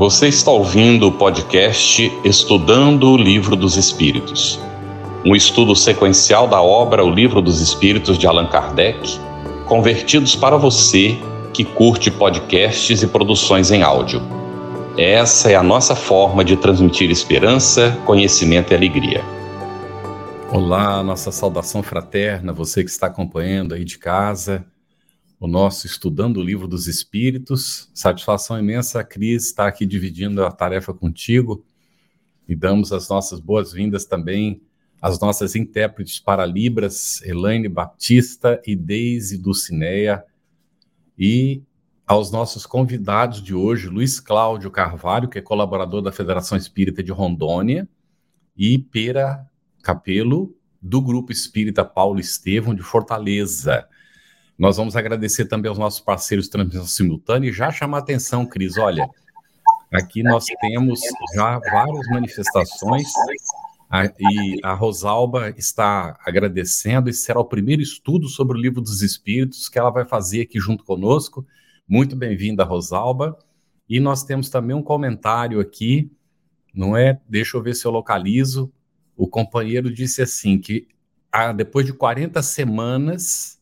Você está ouvindo o podcast Estudando o Livro dos Espíritos, um estudo sequencial da obra O Livro dos Espíritos de Allan Kardec, convertidos para você que curte podcasts e produções em áudio. Essa é a nossa forma de transmitir esperança, conhecimento e alegria. Olá, nossa saudação fraterna, você que está acompanhando aí de casa o nosso Estudando o Livro dos Espíritos. Satisfação imensa, Cris, estar aqui dividindo a tarefa contigo e damos as nossas boas-vindas também às nossas intérpretes para Libras, Elaine Batista e Deise Dulcineia, e aos nossos convidados de hoje, Luiz Cláudio Carvalho, que é colaborador da Federação Espírita de Rondônia, e Pera Capelo, do Grupo Espírita Paulo Estevão, de Fortaleza. Nós vamos agradecer também aos nossos parceiros de transmissão simultânea e já chamar a atenção, Cris, olha, aqui nós temos já várias manifestações e a Rosalba está agradecendo. Esse será o primeiro estudo sobre o Livro dos Espíritos que ela vai fazer aqui junto conosco. Muito bem-vinda, Rosalba. E nós temos também um comentário aqui, não é? Deixa eu ver se eu localizo. O companheiro disse assim que ah, depois de 40 semanas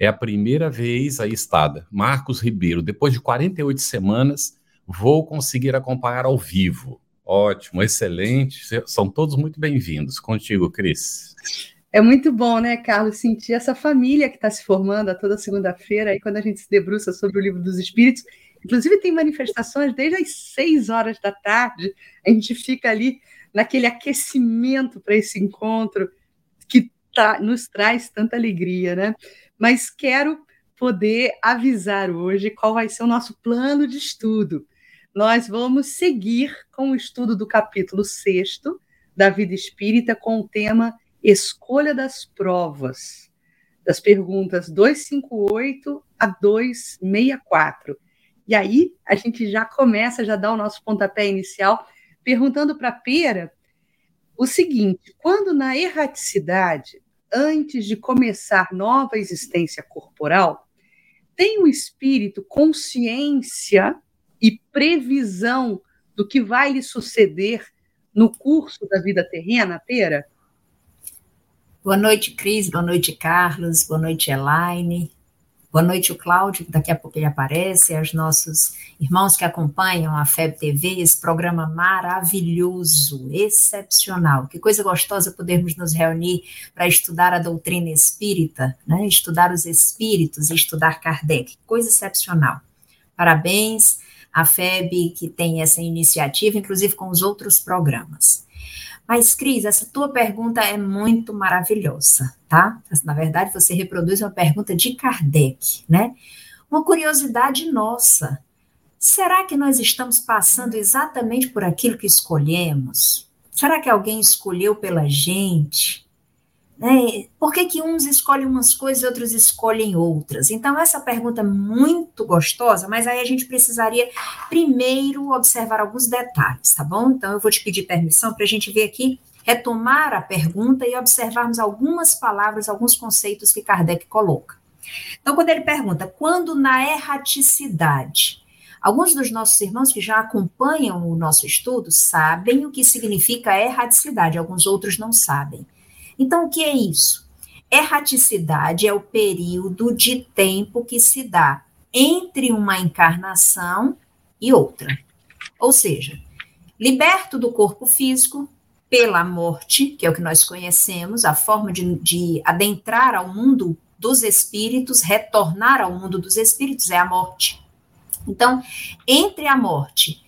é a primeira vez aí estada. Marcos Ribeiro, depois de 48 semanas, vou conseguir acompanhar ao vivo. Ótimo, excelente. São todos muito bem-vindos. Contigo, Cris. É muito bom, né, Carlos, sentir essa família que está se formando a toda segunda-feira, aí quando a gente se debruça sobre o livro dos Espíritos. Inclusive, tem manifestações desde as seis horas da tarde, a gente fica ali naquele aquecimento para esse encontro que tá, nos traz tanta alegria, né? Mas quero poder avisar hoje qual vai ser o nosso plano de estudo. Nós vamos seguir com o estudo do capítulo 6 da vida espírita com o tema Escolha das Provas, das perguntas 258 a 264. E aí a gente já começa, já dá o nosso pontapé inicial, perguntando para Pera o seguinte: quando na erraticidade antes de começar nova existência corporal, tem o espírito consciência e previsão do que vai lhe suceder no curso da vida terrena, Pera? Boa noite, Cris. Boa noite, Carlos. Boa noite, Elaine. Boa noite, o Cláudio, que daqui a pouco ele aparece, aos nossos irmãos que acompanham a FEB TV, esse programa maravilhoso, excepcional. Que coisa gostosa podermos nos reunir para estudar a doutrina espírita, né? estudar os espíritos estudar Kardec. Coisa excepcional. Parabéns à FEB que tem essa iniciativa, inclusive com os outros programas. Mas, Cris, essa tua pergunta é muito maravilhosa, tá? Na verdade, você reproduz uma pergunta de Kardec, né? Uma curiosidade nossa. Será que nós estamos passando exatamente por aquilo que escolhemos? Será que alguém escolheu pela gente? Né? Por que, que uns escolhem umas coisas e outros escolhem outras? Então, essa pergunta é muito gostosa, mas aí a gente precisaria primeiro observar alguns detalhes, tá bom? Então, eu vou te pedir permissão para a gente ver aqui, retomar a pergunta e observarmos algumas palavras, alguns conceitos que Kardec coloca. Então, quando ele pergunta, quando na erraticidade, alguns dos nossos irmãos que já acompanham o nosso estudo sabem o que significa erraticidade, alguns outros não sabem. Então, o que é isso? Erraticidade é o período de tempo que se dá entre uma encarnação e outra. Ou seja, liberto do corpo físico pela morte, que é o que nós conhecemos, a forma de, de adentrar ao mundo dos espíritos, retornar ao mundo dos espíritos é a morte. Então, entre a morte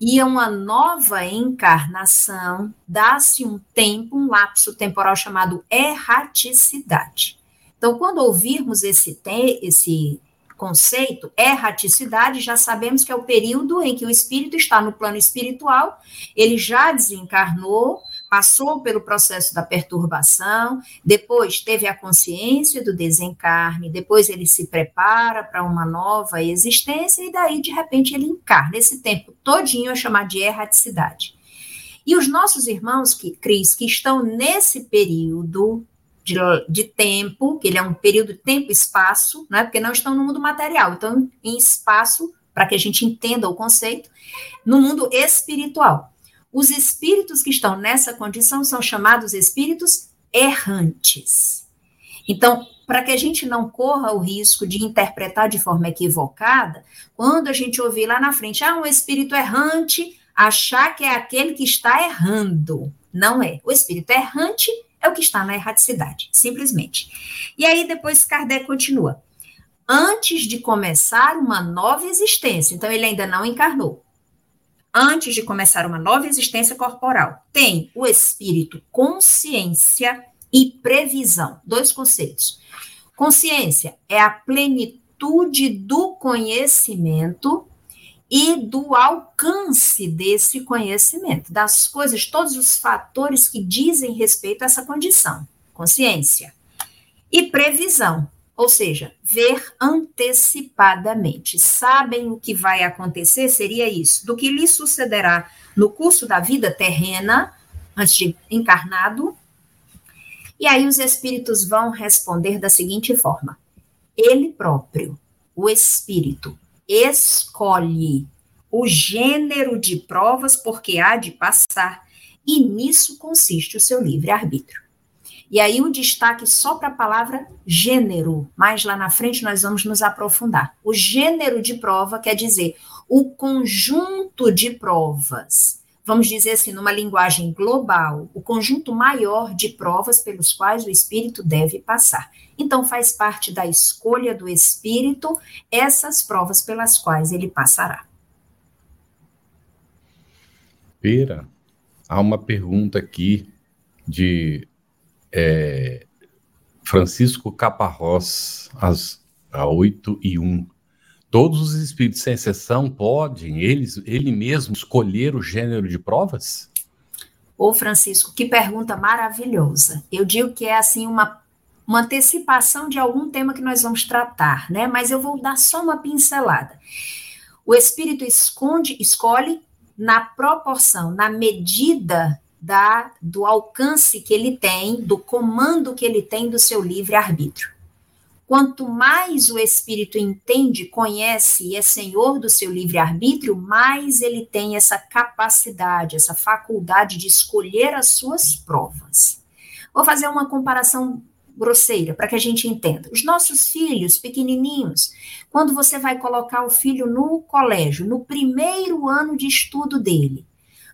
e uma nova encarnação, dá-se um tempo, um lapso temporal chamado erraticidade. Então, quando ouvirmos esse, esse conceito, erraticidade, já sabemos que é o período em que o espírito está no plano espiritual, ele já desencarnou, passou pelo processo da perturbação, depois teve a consciência do desencarne, depois ele se prepara para uma nova existência e daí de repente ele encarna. Esse tempo todinho é chamado de erraticidade. E os nossos irmãos que Cris que estão nesse período de, de, tempo, que ele é um período de tempo e espaço, né? porque não estão no mundo material, então em espaço para que a gente entenda o conceito, no mundo espiritual. Os espíritos que estão nessa condição são chamados espíritos errantes. Então, para que a gente não corra o risco de interpretar de forma equivocada, quando a gente ouvir lá na frente, ah, um espírito errante, achar que é aquele que está errando. Não é. O espírito errante é o que está na erraticidade, simplesmente. E aí depois Kardec continua. Antes de começar uma nova existência, então ele ainda não encarnou. Antes de começar uma nova existência corporal, tem o espírito consciência e previsão, dois conceitos. Consciência é a plenitude do conhecimento e do alcance desse conhecimento, das coisas, todos os fatores que dizem respeito a essa condição. Consciência. E previsão, ou seja, ver antecipadamente. Sabem o que vai acontecer? Seria isso. Do que lhe sucederá no curso da vida terrena, antes de encarnado, e aí os espíritos vão responder da seguinte forma: ele próprio, o espírito, escolhe o gênero de provas porque há de passar, e nisso consiste o seu livre-arbítrio. E aí um destaque só para a palavra gênero, mais lá na frente nós vamos nos aprofundar. O gênero de prova quer dizer o conjunto de provas vamos dizer assim, numa linguagem global, o conjunto maior de provas pelos quais o espírito deve passar. Então, faz parte da escolha do espírito essas provas pelas quais ele passará. Pera, há uma pergunta aqui de é, Francisco Caparrós, às, às 8 e 1. Todos os espíritos, sem exceção, podem, eles, ele mesmo, escolher o gênero de provas? Ô, Francisco, que pergunta maravilhosa. Eu digo que é assim uma, uma antecipação de algum tema que nós vamos tratar, né? Mas eu vou dar só uma pincelada. O espírito esconde, escolhe na proporção, na medida da, do alcance que ele tem, do comando que ele tem do seu livre arbítrio. Quanto mais o espírito entende, conhece e é senhor do seu livre-arbítrio, mais ele tem essa capacidade, essa faculdade de escolher as suas provas. Vou fazer uma comparação grosseira para que a gente entenda. Os nossos filhos pequenininhos, quando você vai colocar o filho no colégio, no primeiro ano de estudo dele,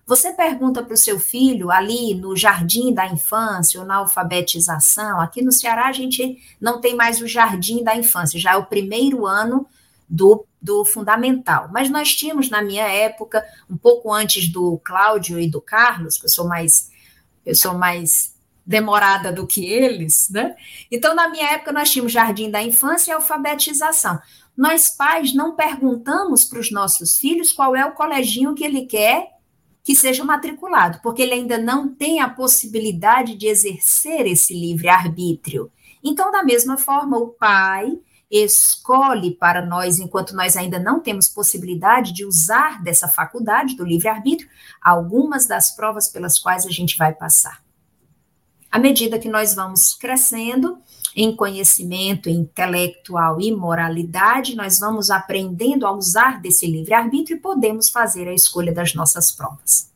você pergunta para o seu filho ali no jardim da infância ou na alfabetização. Aqui no Ceará a gente não tem mais o jardim da infância, já é o primeiro ano do, do fundamental. Mas nós tínhamos na minha época, um pouco antes do Cláudio e do Carlos, que eu sou mais eu sou mais demorada do que eles, né? Então, na minha época, nós tínhamos jardim da infância e alfabetização. Nós, pais, não perguntamos para os nossos filhos qual é o coleginho que ele quer que seja matriculado, porque ele ainda não tem a possibilidade de exercer esse livre-arbítrio. Então, da mesma forma, o pai escolhe para nós, enquanto nós ainda não temos possibilidade de usar dessa faculdade do livre-arbítrio, algumas das provas pelas quais a gente vai passar. À medida que nós vamos crescendo, em conhecimento intelectual e moralidade, nós vamos aprendendo a usar desse livre-arbítrio e podemos fazer a escolha das nossas provas.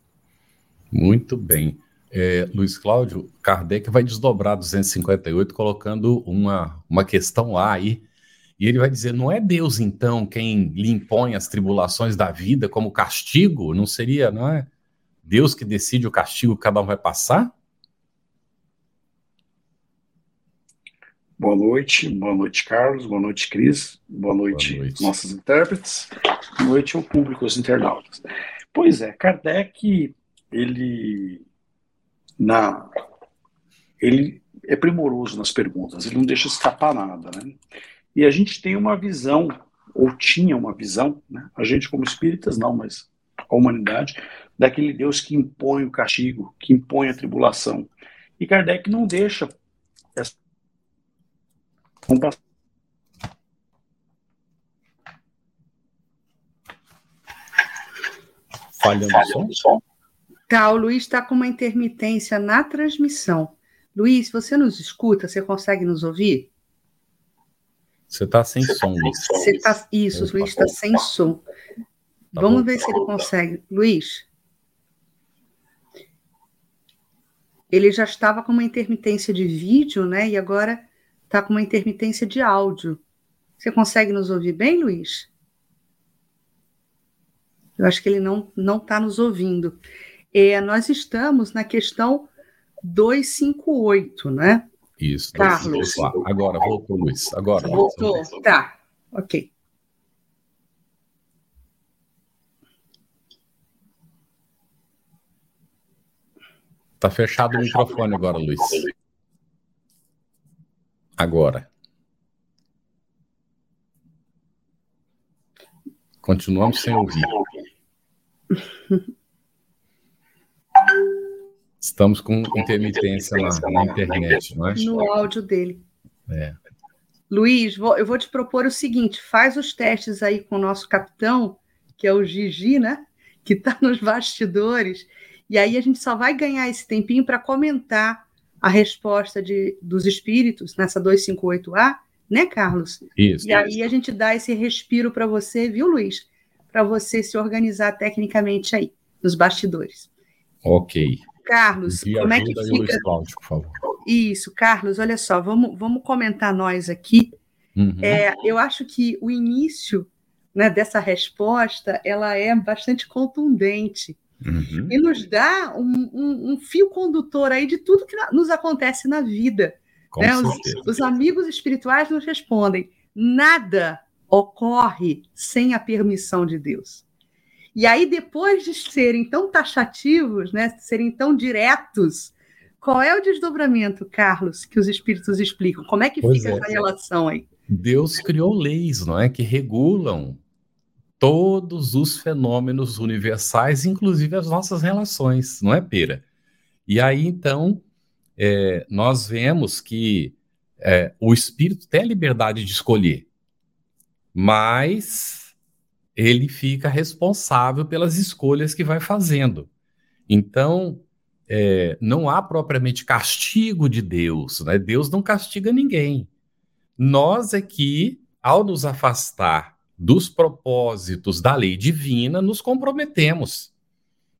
Muito bem. É, Luiz Cláudio, Kardec vai desdobrar 258 colocando uma, uma questão lá aí, e ele vai dizer: não é Deus, então, quem lhe impõe as tribulações da vida como castigo? Não seria, não é? Deus que decide o castigo que cada um vai passar? Boa noite, boa noite, Carlos, boa noite, Cris, boa noite, boa noite. nossos intérpretes, boa noite ao público, os internautas. Pois é, Kardec, ele, na, ele é primoroso nas perguntas, ele não deixa escapar nada, né? E a gente tem uma visão, ou tinha uma visão, né? a gente como espíritas não, mas a humanidade, daquele Deus que impõe o castigo, que impõe a tribulação. E Kardec não deixa essa Vamos passar. Falhando o som? Tá, o Luiz está com uma intermitência na transmissão. Luiz, você nos escuta? Você consegue nos ouvir? Você está sem som, Luiz. Você tá, isso, o Luiz está sem som. Tá Vamos bom. ver se ele consegue. Luiz. Ele já estava com uma intermitência de vídeo, né? E agora está com uma intermitência de áudio. Você consegue nos ouvir bem, Luiz? Eu acho que ele não não está nos ouvindo. É, nós estamos na questão 258, né? Isso. Carlos. Agora, voltou, Luiz. Agora. Voltou. voltou. Tá, ok. Tá fechado o microfone agora, Luiz. Agora. Continuamos sem ouvir. Estamos com intermitência na, na, internet, não é? No áudio dele. É. Luiz, vou, eu vou te propor o seguinte: faz os testes aí com o nosso capitão, que é o Gigi, né? Que está nos bastidores, e aí a gente só vai ganhar esse tempinho para comentar a resposta de, dos espíritos nessa 258A, né, Carlos? Isso. E aí a gente dá esse respiro para você, viu, Luiz? Para você se organizar tecnicamente aí, nos bastidores. Ok. Carlos, como é que fica? Cláudio, por favor. Isso, Carlos, olha só, vamos, vamos comentar nós aqui. Uhum. É, eu acho que o início né, dessa resposta ela é bastante contundente uhum. e nos dá um, um, um, fio condutor aí de tudo que nos acontece na vida. Né? Os, os amigos espirituais nos respondem: nada ocorre sem a permissão de Deus. E aí, depois de serem tão taxativos, né, serem tão diretos, qual é o desdobramento, Carlos, que os espíritos explicam? Como é que pois fica é. essa relação aí? Deus criou leis, não é, que regulam todos os fenômenos universais, inclusive as nossas relações, não é, Pera? E aí, então, é, nós vemos que é, o espírito tem a liberdade de escolher, mas ele fica responsável pelas escolhas que vai fazendo. Então, é, não há propriamente castigo de Deus, né? Deus não castiga ninguém. Nós é que, ao nos afastar dos propósitos da lei divina, nos comprometemos.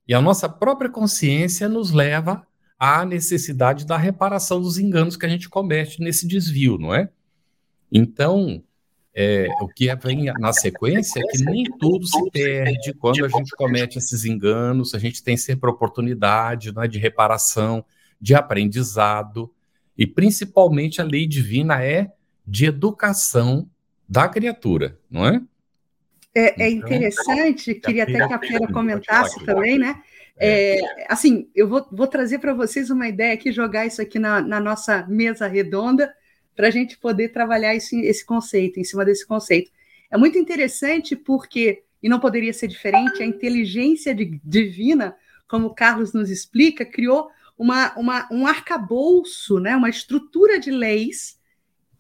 E a nossa própria consciência nos leva à necessidade da reparação dos enganos que a gente comete nesse desvio, não é? Então, é, o que vem na sequência é que nem tudo se perde quando a gente comete esses enganos, a gente tem sempre oportunidade né, de reparação, de aprendizado, e principalmente a lei divina é de educação da criatura, não é? É, é então, interessante, queria até que a Pera comentasse também, né? É, assim, eu vou, vou trazer para vocês uma ideia aqui, jogar isso aqui na, na nossa mesa redonda, para a gente poder trabalhar esse, esse conceito, em cima desse conceito. É muito interessante porque, e não poderia ser diferente, a inteligência de, divina, como o Carlos nos explica, criou uma, uma, um arcabouço, né, uma estrutura de leis,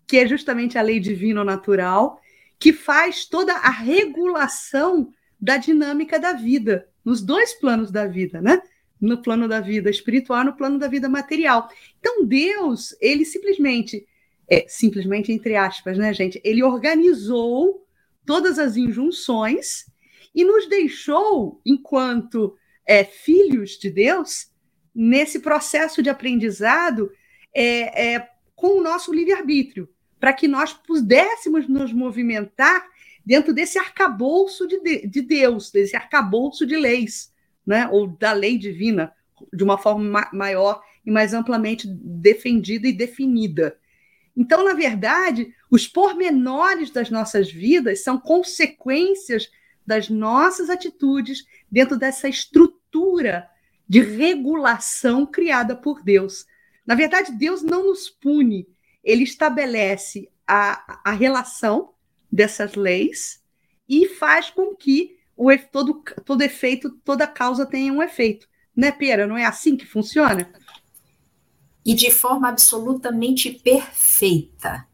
que é justamente a lei divina natural, que faz toda a regulação da dinâmica da vida, nos dois planos da vida, né? No plano da vida espiritual, no plano da vida material. Então, Deus, ele simplesmente é, simplesmente entre aspas, né, gente? Ele organizou todas as injunções e nos deixou, enquanto é, filhos de Deus, nesse processo de aprendizado é, é, com o nosso livre-arbítrio, para que nós pudéssemos nos movimentar dentro desse arcabouço de, de Deus, desse arcabouço de leis, né? ou da lei divina, de uma forma ma maior e mais amplamente defendida e definida. Então, na verdade, os pormenores das nossas vidas são consequências das nossas atitudes dentro dessa estrutura de regulação criada por Deus. Na verdade, Deus não nos pune, ele estabelece a, a relação dessas leis e faz com que o, todo, todo efeito, toda causa tenha um efeito. Né, Pera? Não é assim que funciona? e de forma absolutamente perfeita.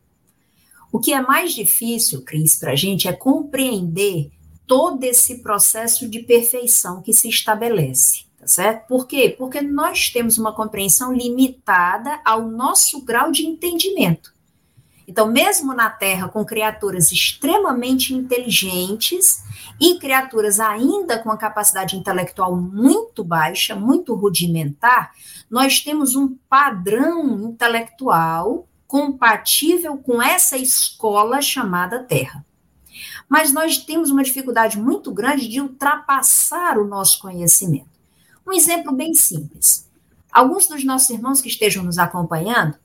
O que é mais difícil, Cris, para a gente é compreender todo esse processo de perfeição que se estabelece, tá certo? Por quê? Porque nós temos uma compreensão limitada ao nosso grau de entendimento. Então, mesmo na Terra, com criaturas extremamente inteligentes e criaturas ainda com a capacidade intelectual muito baixa, muito rudimentar, nós temos um padrão intelectual compatível com essa escola chamada Terra. Mas nós temos uma dificuldade muito grande de ultrapassar o nosso conhecimento. Um exemplo bem simples. Alguns dos nossos irmãos que estejam nos acompanhando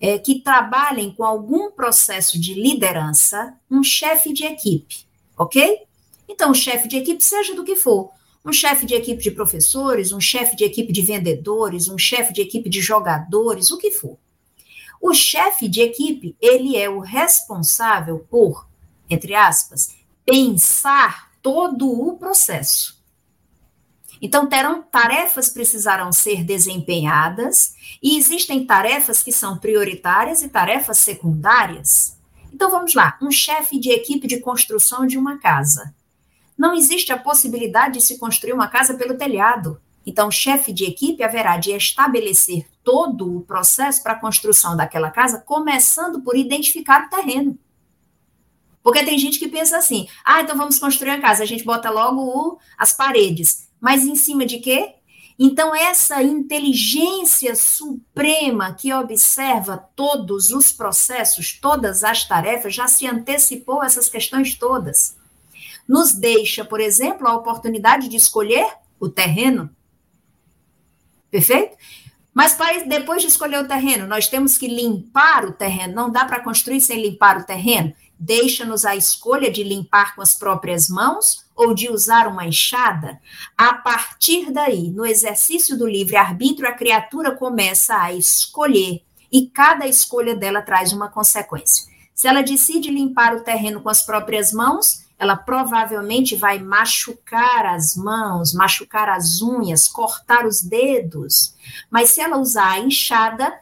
é, que trabalhem com algum processo de liderança, um chefe de equipe, ok? Então, o chefe de equipe, seja do que for, um chefe de equipe de professores, um chefe de equipe de vendedores, um chefe de equipe de jogadores, o que for. O chefe de equipe, ele é o responsável por, entre aspas, pensar todo o processo. Então, terão tarefas precisarão ser desempenhadas e existem tarefas que são prioritárias e tarefas secundárias. Então, vamos lá: um chefe de equipe de construção de uma casa. Não existe a possibilidade de se construir uma casa pelo telhado. Então, o chefe de equipe haverá de estabelecer todo o processo para a construção daquela casa, começando por identificar o terreno. Porque tem gente que pensa assim: ah, então vamos construir a casa, a gente bota logo o, as paredes. Mas em cima de quê? Então, essa inteligência suprema que observa todos os processos, todas as tarefas, já se antecipou essas questões todas. Nos deixa, por exemplo, a oportunidade de escolher o terreno. Perfeito? Mas para, depois de escolher o terreno, nós temos que limpar o terreno. Não dá para construir sem limpar o terreno. Deixa-nos a escolha de limpar com as próprias mãos ou de usar uma enxada, a partir daí, no exercício do livre-arbítrio, a criatura começa a escolher e cada escolha dela traz uma consequência. Se ela decide limpar o terreno com as próprias mãos, ela provavelmente vai machucar as mãos, machucar as unhas, cortar os dedos. Mas se ela usar a enxada,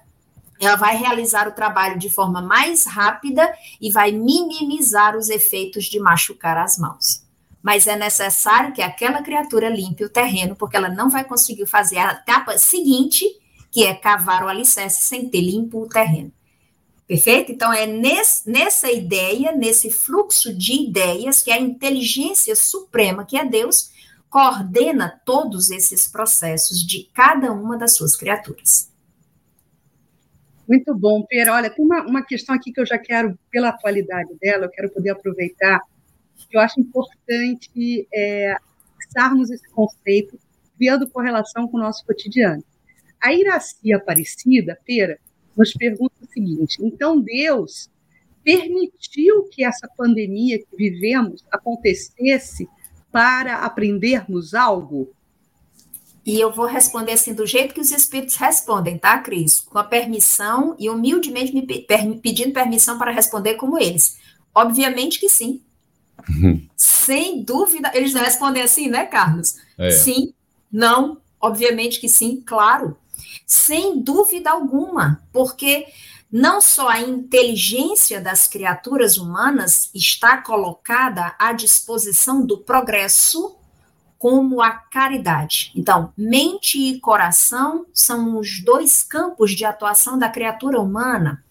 ela vai realizar o trabalho de forma mais rápida e vai minimizar os efeitos de machucar as mãos mas é necessário que aquela criatura limpe o terreno, porque ela não vai conseguir fazer a etapa seguinte, que é cavar o alicerce sem ter limpo o terreno. Perfeito? Então, é nesse, nessa ideia, nesse fluxo de ideias, que a inteligência suprema, que é Deus, coordena todos esses processos de cada uma das suas criaturas. Muito bom, Pera. Olha, tem uma, uma questão aqui que eu já quero, pela atualidade dela, eu quero poder aproveitar eu acho importante é, fixarmos esse conceito, vendo correlação com o nosso cotidiano. A Iraci Aparecida, Pera, nos pergunta o seguinte: então Deus permitiu que essa pandemia que vivemos acontecesse para aprendermos algo? E eu vou responder assim do jeito que os espíritos respondem, tá, Cris? Com a permissão e humildemente me pedindo permissão para responder como eles. Obviamente que sim. Sem dúvida, eles respondem assim, né, Carlos? É. Sim, não, obviamente que sim, claro. Sem dúvida alguma, porque não só a inteligência das criaturas humanas está colocada à disposição do progresso, como a caridade. Então, mente e coração são os dois campos de atuação da criatura humana.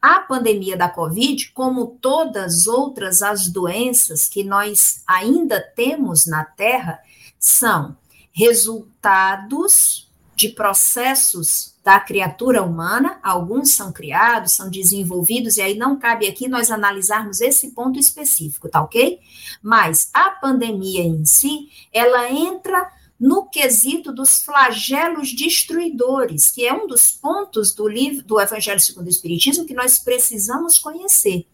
A pandemia da Covid, como todas outras as doenças que nós ainda temos na Terra, são resultados de processos da criatura humana, alguns são criados, são desenvolvidos, e aí não cabe aqui nós analisarmos esse ponto específico, tá ok? Mas a pandemia em si, ela entra no quesito dos flagelos destruidores, que é um dos pontos do livro do Evangelho segundo o Espiritismo que nós precisamos conhecer.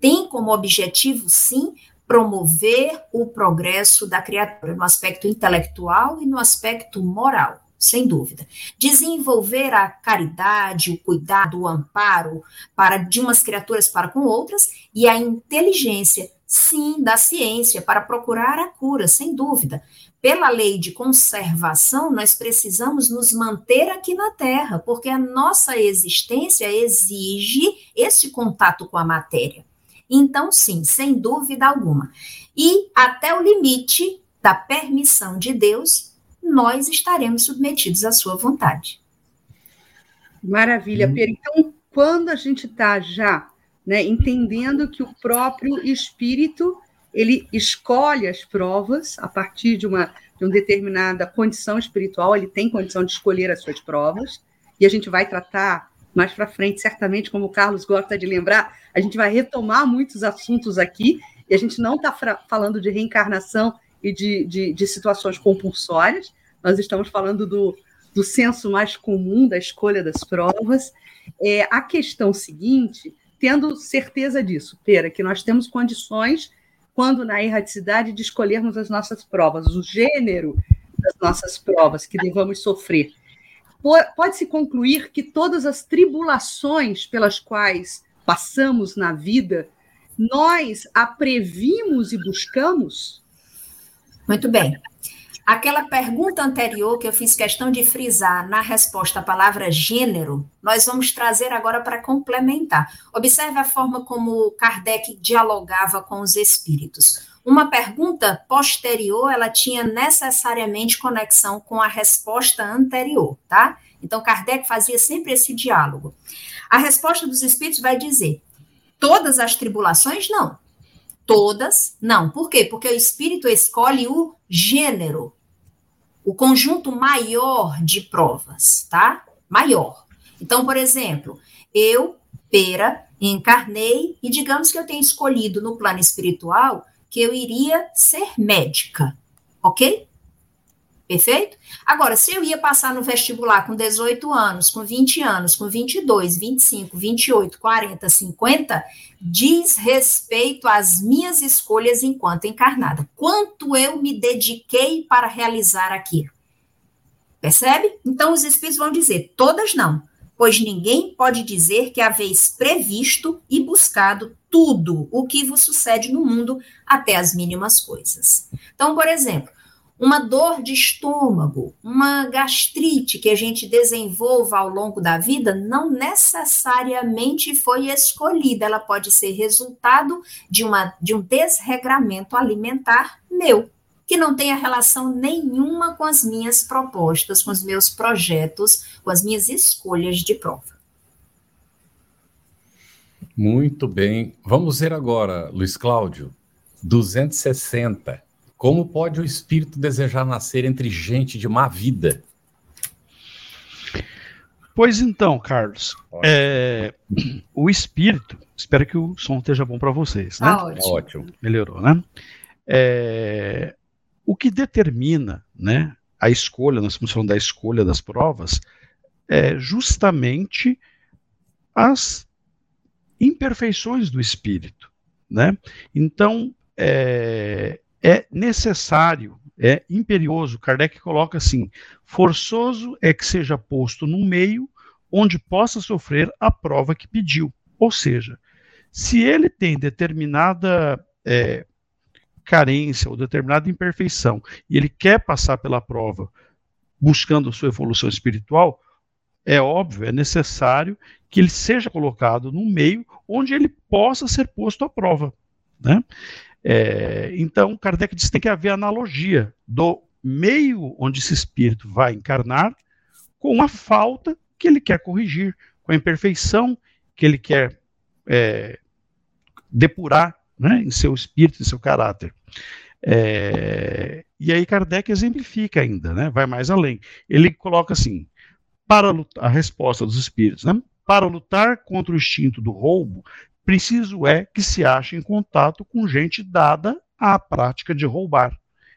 Tem como objetivo, sim, promover o progresso da criatura no aspecto intelectual e no aspecto moral sem dúvida. Desenvolver a caridade, o cuidado, o amparo para de umas criaturas para com outras e a inteligência, sim, da ciência para procurar a cura, sem dúvida. Pela lei de conservação, nós precisamos nos manter aqui na Terra, porque a nossa existência exige esse contato com a matéria. Então, sim, sem dúvida alguma. E até o limite da permissão de Deus, nós estaremos submetidos à sua vontade. Maravilha. Pedro. Então, quando a gente está já né, entendendo que o próprio espírito ele escolhe as provas a partir de uma, de uma determinada condição espiritual, ele tem condição de escolher as suas provas, e a gente vai tratar mais para frente, certamente, como o Carlos gosta de lembrar, a gente vai retomar muitos assuntos aqui, e a gente não está falando de reencarnação e de, de, de, situações compulsórias, nós estamos falando do, do senso mais comum da escolha das provas. É, a questão seguinte, tendo certeza disso, Pera, que nós temos condições, quando na erraticidade, de escolhermos as nossas provas, o gênero das nossas provas que devamos sofrer. Pode-se concluir que todas as tribulações pelas quais passamos na vida, nós a previmos e buscamos? Muito bem. Aquela pergunta anterior que eu fiz questão de frisar na resposta à palavra gênero, nós vamos trazer agora para complementar. Observe a forma como Kardec dialogava com os espíritos. Uma pergunta posterior, ela tinha necessariamente conexão com a resposta anterior, tá? Então, Kardec fazia sempre esse diálogo. A resposta dos espíritos vai dizer: todas as tribulações, não. Todas, não. Por quê? Porque o espírito escolhe o gênero, o conjunto maior de provas, tá? Maior. Então, por exemplo, eu, Pera, encarnei e digamos que eu tenho escolhido no plano espiritual que eu iria ser médica, ok? Perfeito? Agora, se eu ia passar no vestibular com 18 anos, com 20 anos, com 22, 25, 28, 40, 50, diz respeito às minhas escolhas enquanto encarnada. Quanto eu me dediquei para realizar aquilo. Percebe? Então, os espíritos vão dizer: todas não, pois ninguém pode dizer que haveis previsto e buscado tudo o que vos sucede no mundo, até as mínimas coisas. Então, por exemplo, uma dor de estômago, uma gastrite que a gente desenvolva ao longo da vida, não necessariamente foi escolhida, ela pode ser resultado de, uma, de um desregramento alimentar meu, que não tenha relação nenhuma com as minhas propostas, com os meus projetos, com as minhas escolhas de prova. Muito bem. Vamos ver agora, Luiz Cláudio, 260. Como pode o espírito desejar nascer entre gente de má vida? Pois então, Carlos, é, o espírito, espero que o som esteja bom para vocês, né? Ah, ótimo. ótimo. Melhorou, né? É, o que determina, né, a escolha, nós estamos falando da escolha das provas, é justamente as imperfeições do espírito, né? Então, é, é necessário, é imperioso. Kardec coloca assim: forçoso é que seja posto num meio onde possa sofrer a prova que pediu. Ou seja, se ele tem determinada é, carência ou determinada imperfeição e ele quer passar pela prova buscando sua evolução espiritual, é óbvio, é necessário que ele seja colocado num meio onde ele possa ser posto à prova. Né? É, então, Kardec diz que tem que haver analogia do meio onde esse espírito vai encarnar com a falta que ele quer corrigir, com a imperfeição que ele quer é, depurar né, em seu espírito, em seu caráter. É, e aí Kardec exemplifica ainda, né, vai mais além. Ele coloca assim, para lutar, a resposta dos espíritos, né, para lutar contra o instinto do roubo, preciso é que se ache em contato com gente dada à prática de roubar.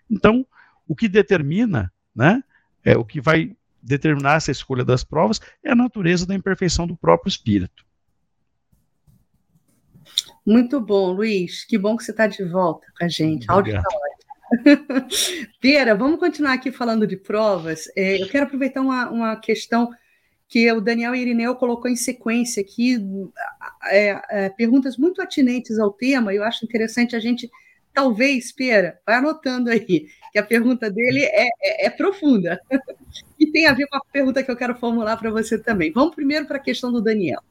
Então, o que determina, né, é o que vai determinar essa escolha das provas é a natureza da imperfeição do próprio espírito. Muito bom, Luiz. Que bom que você está de volta com a gente. Áudio tá Pera, vamos continuar aqui falando de provas. É, eu quero aproveitar uma, uma questão que o Daniel Irineu colocou em sequência aqui, é, é, perguntas muito atinentes ao tema, eu acho interessante a gente, talvez, espera, vai anotando aí, que a pergunta dele é, é, é profunda, e tem a ver com a pergunta que eu quero formular para você também. Vamos primeiro para a questão do Daniel.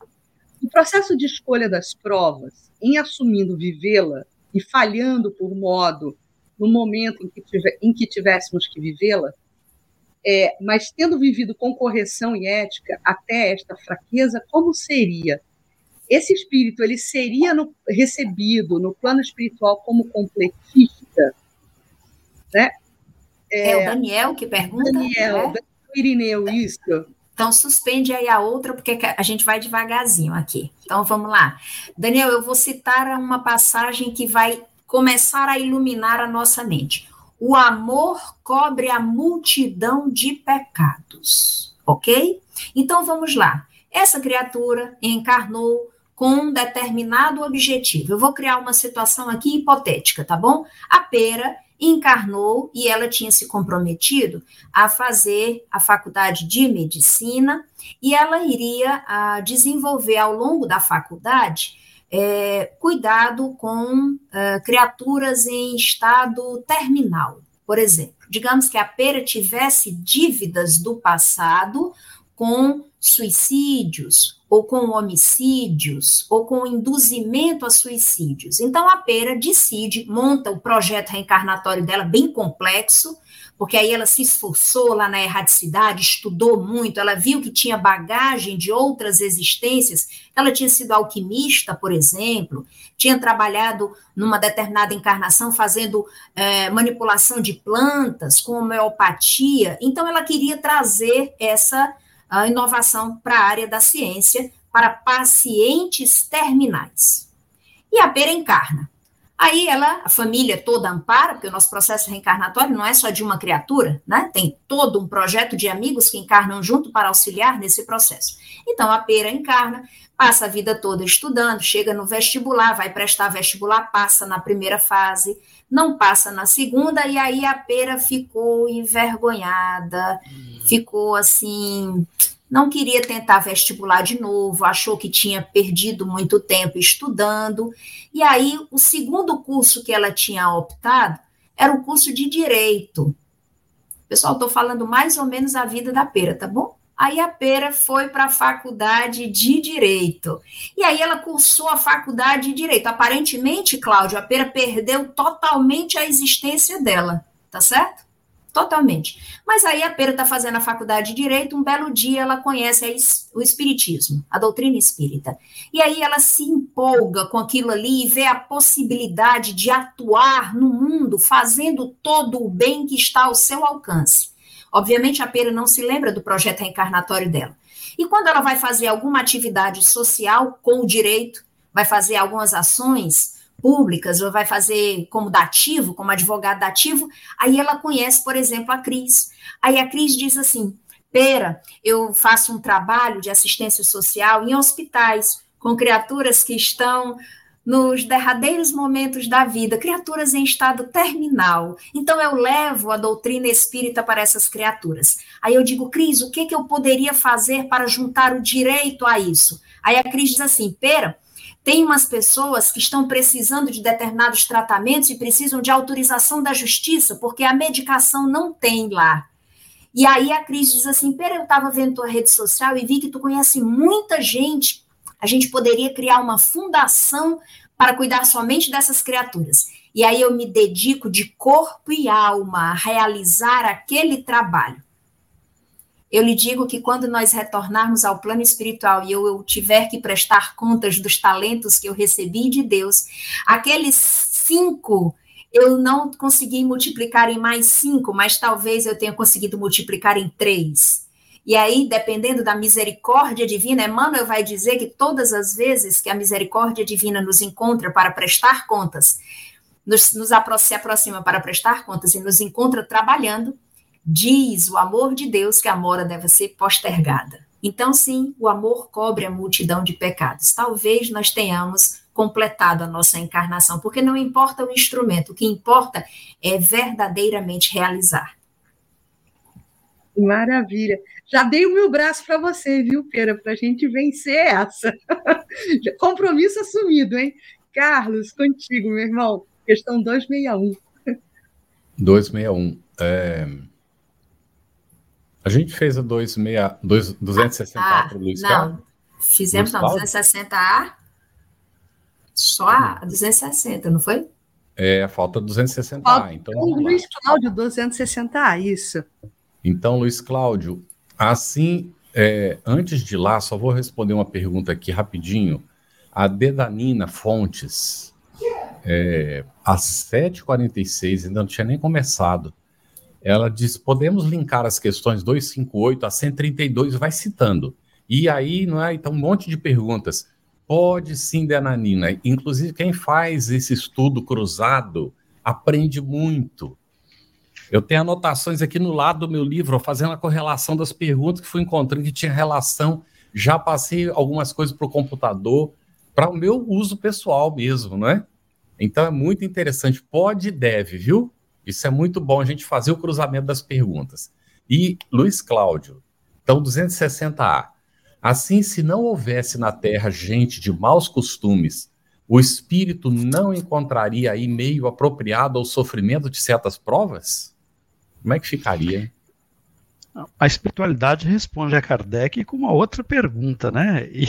O processo de escolha das provas, em assumindo vivê-la e falhando por modo no momento em que, tiver, em que tivéssemos que vivê-la, é, mas tendo vivido com correção e ética até esta fraqueza, como seria? esse espírito ele seria no, recebido no plano espiritual como completista, né? É, é o Daniel que pergunta. Daniel, né? Irineu, isso. Então, suspende aí a outra, porque a gente vai devagarzinho aqui. Então, vamos lá. Daniel, eu vou citar uma passagem que vai começar a iluminar a nossa mente. O amor cobre a multidão de pecados, ok? Então, vamos lá. Essa criatura encarnou com um determinado objetivo. Eu vou criar uma situação aqui hipotética, tá bom? A pera encarnou e ela tinha se comprometido a fazer a faculdade de medicina e ela iria ah, desenvolver ao longo da faculdade é, cuidado com é, criaturas em estado terminal. Por exemplo, digamos que a pera tivesse dívidas do passado com suicídios, ou com homicídios, ou com induzimento a suicídios. Então a pera decide, monta o projeto reencarnatório dela bem complexo, porque aí ela se esforçou lá na erraticidade, estudou muito, ela viu que tinha bagagem de outras existências, ela tinha sido alquimista, por exemplo, tinha trabalhado numa determinada encarnação fazendo é, manipulação de plantas, com homeopatia, então ela queria trazer essa inovação para a área da ciência para pacientes terminais. E a pera encarna. Aí ela, a família toda ampara, porque o nosso processo reencarnatório não é só de uma criatura, né? Tem todo um projeto de amigos que encarnam junto para auxiliar nesse processo. Então a pera encarna, passa a vida toda estudando, chega no vestibular, vai prestar vestibular, passa na primeira fase, não passa na segunda, e aí a pera ficou envergonhada, hum. ficou assim, não queria tentar vestibular de novo, achou que tinha perdido muito tempo estudando, e aí o segundo curso que ela tinha optado era o curso de direito. Pessoal, estou falando mais ou menos a vida da pera, tá bom? Aí a Pera foi para a faculdade de Direito. E aí ela cursou a faculdade de Direito. Aparentemente, Cláudio, a Pera perdeu totalmente a existência dela, tá certo? Totalmente. Mas aí a Pera está fazendo a faculdade de Direito, um belo dia ela conhece o Espiritismo, a doutrina espírita. E aí ela se empolga com aquilo ali e vê a possibilidade de atuar no mundo, fazendo todo o bem que está ao seu alcance. Obviamente, a Pera não se lembra do projeto reencarnatório dela. E quando ela vai fazer alguma atividade social com o direito, vai fazer algumas ações públicas, ou vai fazer como dativo, como advogado dativo, aí ela conhece, por exemplo, a Cris. Aí a Cris diz assim: Pera, eu faço um trabalho de assistência social em hospitais com criaturas que estão nos derradeiros momentos da vida, criaturas em estado terminal. Então eu levo a doutrina espírita para essas criaturas. Aí eu digo, Cris, o que, que eu poderia fazer para juntar o direito a isso? Aí a Cris diz assim, pera, tem umas pessoas que estão precisando de determinados tratamentos e precisam de autorização da justiça, porque a medicação não tem lá. E aí a Cris diz assim: Pera, eu estava vendo tua rede social e vi que tu conhece muita gente a gente poderia criar uma fundação para cuidar somente dessas criaturas. E aí eu me dedico de corpo e alma a realizar aquele trabalho. Eu lhe digo que quando nós retornarmos ao plano espiritual e eu, eu tiver que prestar contas dos talentos que eu recebi de Deus, aqueles cinco eu não consegui multiplicar em mais cinco, mas talvez eu tenha conseguido multiplicar em três. E aí, dependendo da misericórdia divina, Emmanuel vai dizer que todas as vezes que a misericórdia divina nos encontra para prestar contas, nos, nos se aproxima para prestar contas e nos encontra trabalhando, diz o amor de Deus que a mora deve ser postergada. Então, sim, o amor cobre a multidão de pecados. Talvez nós tenhamos completado a nossa encarnação, porque não importa o instrumento, o que importa é verdadeiramente realizar. Maravilha. Já dei o meu braço para você, viu, Pera, para a gente vencer essa. Compromisso assumido, hein? Carlos, contigo, meu irmão. Questão 261. 261. É... A gente fez a 260, 260 ah, para o Luiz não. Carlos? Fizemos, Luiz não, 260A. Só a 260, não foi? É, falta 260A. Falta então, o Luiz Cláudio, 260A, isso. Então, Luiz Cláudio, Assim, é, antes de lá, só vou responder uma pergunta aqui rapidinho. a Dedanina Fontes, é, às 7h46, ainda não tinha nem começado, ela diz: podemos linkar as questões 258 a 132, vai citando. E aí, não é? Então, um monte de perguntas. Pode sim, Denanina. Inclusive, quem faz esse estudo cruzado aprende muito. Eu tenho anotações aqui no lado do meu livro, fazendo a correlação das perguntas que fui encontrando que tinha relação. Já passei algumas coisas para o computador, para o meu uso pessoal mesmo, não é? Então é muito interessante. Pode e deve, viu? Isso é muito bom a gente fazer o cruzamento das perguntas. E Luiz Cláudio, então 260A. Assim, se não houvesse na Terra gente de maus costumes, o espírito não encontraria aí meio apropriado ao sofrimento de certas provas? Como é que ficaria? A espiritualidade responde a Kardec com uma outra pergunta, né? E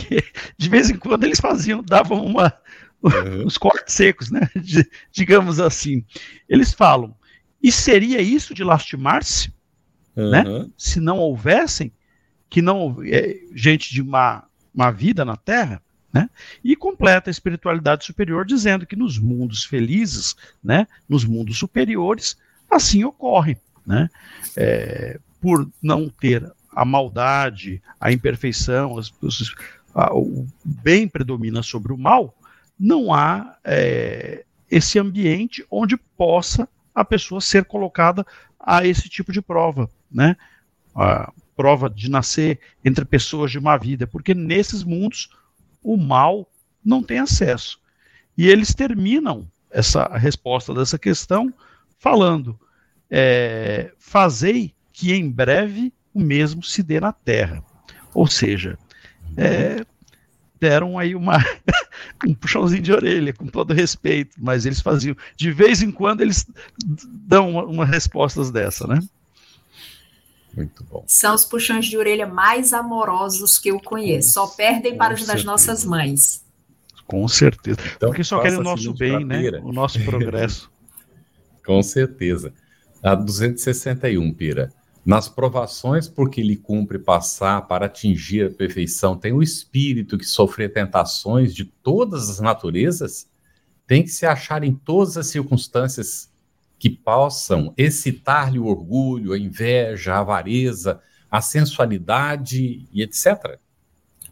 de vez em quando eles faziam, davam uma, uhum. os cortes secos, né? De, digamos assim. Eles falam: e seria isso de lastimar-se, uhum. né? Se não houvessem, que não é, gente de má, má vida na Terra, né? E completa a espiritualidade superior dizendo que nos mundos felizes, né? Nos mundos superiores, assim ocorre né? É, por não ter a maldade, a imperfeição, as, os, a, o bem predomina sobre o mal, não há é, esse ambiente onde possa a pessoa ser colocada a esse tipo de prova, né? A prova de nascer entre pessoas de má vida, porque nesses mundos o mal não tem acesso. E eles terminam essa resposta dessa questão falando: é, fazei que em breve o mesmo se dê na terra. Ou seja, é, deram aí uma um puxãozinho de orelha, com todo respeito, mas eles faziam. De vez em quando eles dão uma, uma respostas dessa, né? Muito bom. São os puxões de orelha mais amorosos que eu conheço. Só perdem para os das nossas mães. Com certeza. Então, Porque só querem o nosso bem, né? O nosso progresso. Com certeza. A 261, Pira. Nas provações por que lhe cumpre passar para atingir a perfeição, tem o espírito que sofre tentações de todas as naturezas? Tem que se achar em todas as circunstâncias que possam excitar-lhe o orgulho, a inveja, a avareza, a sensualidade e etc.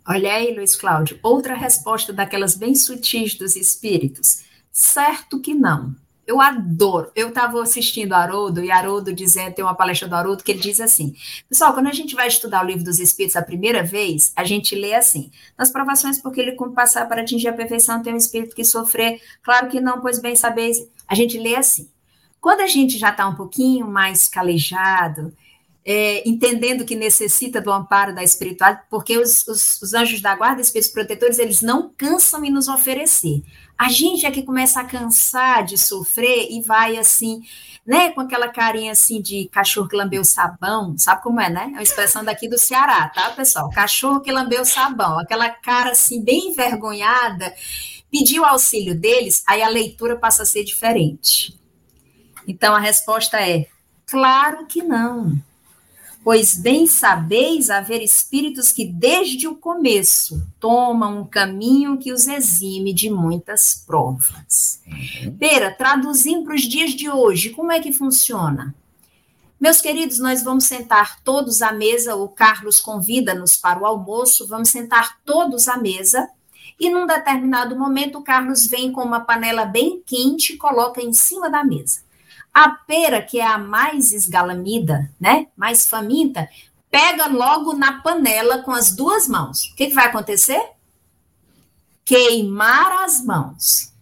Olha aí, Luiz Cláudio, outra resposta daquelas bem sutis dos espíritos. Certo que não. Eu adoro. Eu estava assistindo Haroldo e Haroldo dizendo, tem uma palestra do Haroldo que ele diz assim: Pessoal, quando a gente vai estudar o livro dos Espíritos a primeira vez, a gente lê assim: Nas provações, porque ele como passar para atingir a perfeição, tem um espírito que sofrer. Claro que não, pois bem sabeis. A gente lê assim. Quando a gente já está um pouquinho mais calejado, é, entendendo que necessita do amparo da espiritualidade, porque os, os, os anjos da guarda, espíritos protetores, eles não cansam em nos oferecer. A gente é que começa a cansar de sofrer e vai assim, né, com aquela carinha assim de cachorro que lambeu sabão, sabe como é, né? É uma expressão daqui do Ceará, tá, pessoal? Cachorro que lambeu sabão, aquela cara assim bem envergonhada, pediu auxílio deles, aí a leitura passa a ser diferente. Então a resposta é: claro que não pois bem sabeis haver espíritos que desde o começo tomam um caminho que os exime de muitas provas. Uhum. Pera, traduzindo para os dias de hoje, como é que funciona? Meus queridos, nós vamos sentar todos à mesa, o Carlos convida-nos para o almoço, vamos sentar todos à mesa, e num determinado momento o Carlos vem com uma panela bem quente e coloca em cima da mesa. A pera, que é a mais esgalamida, né, mais faminta, pega logo na panela com as duas mãos. O que, que vai acontecer? Queimar as mãos.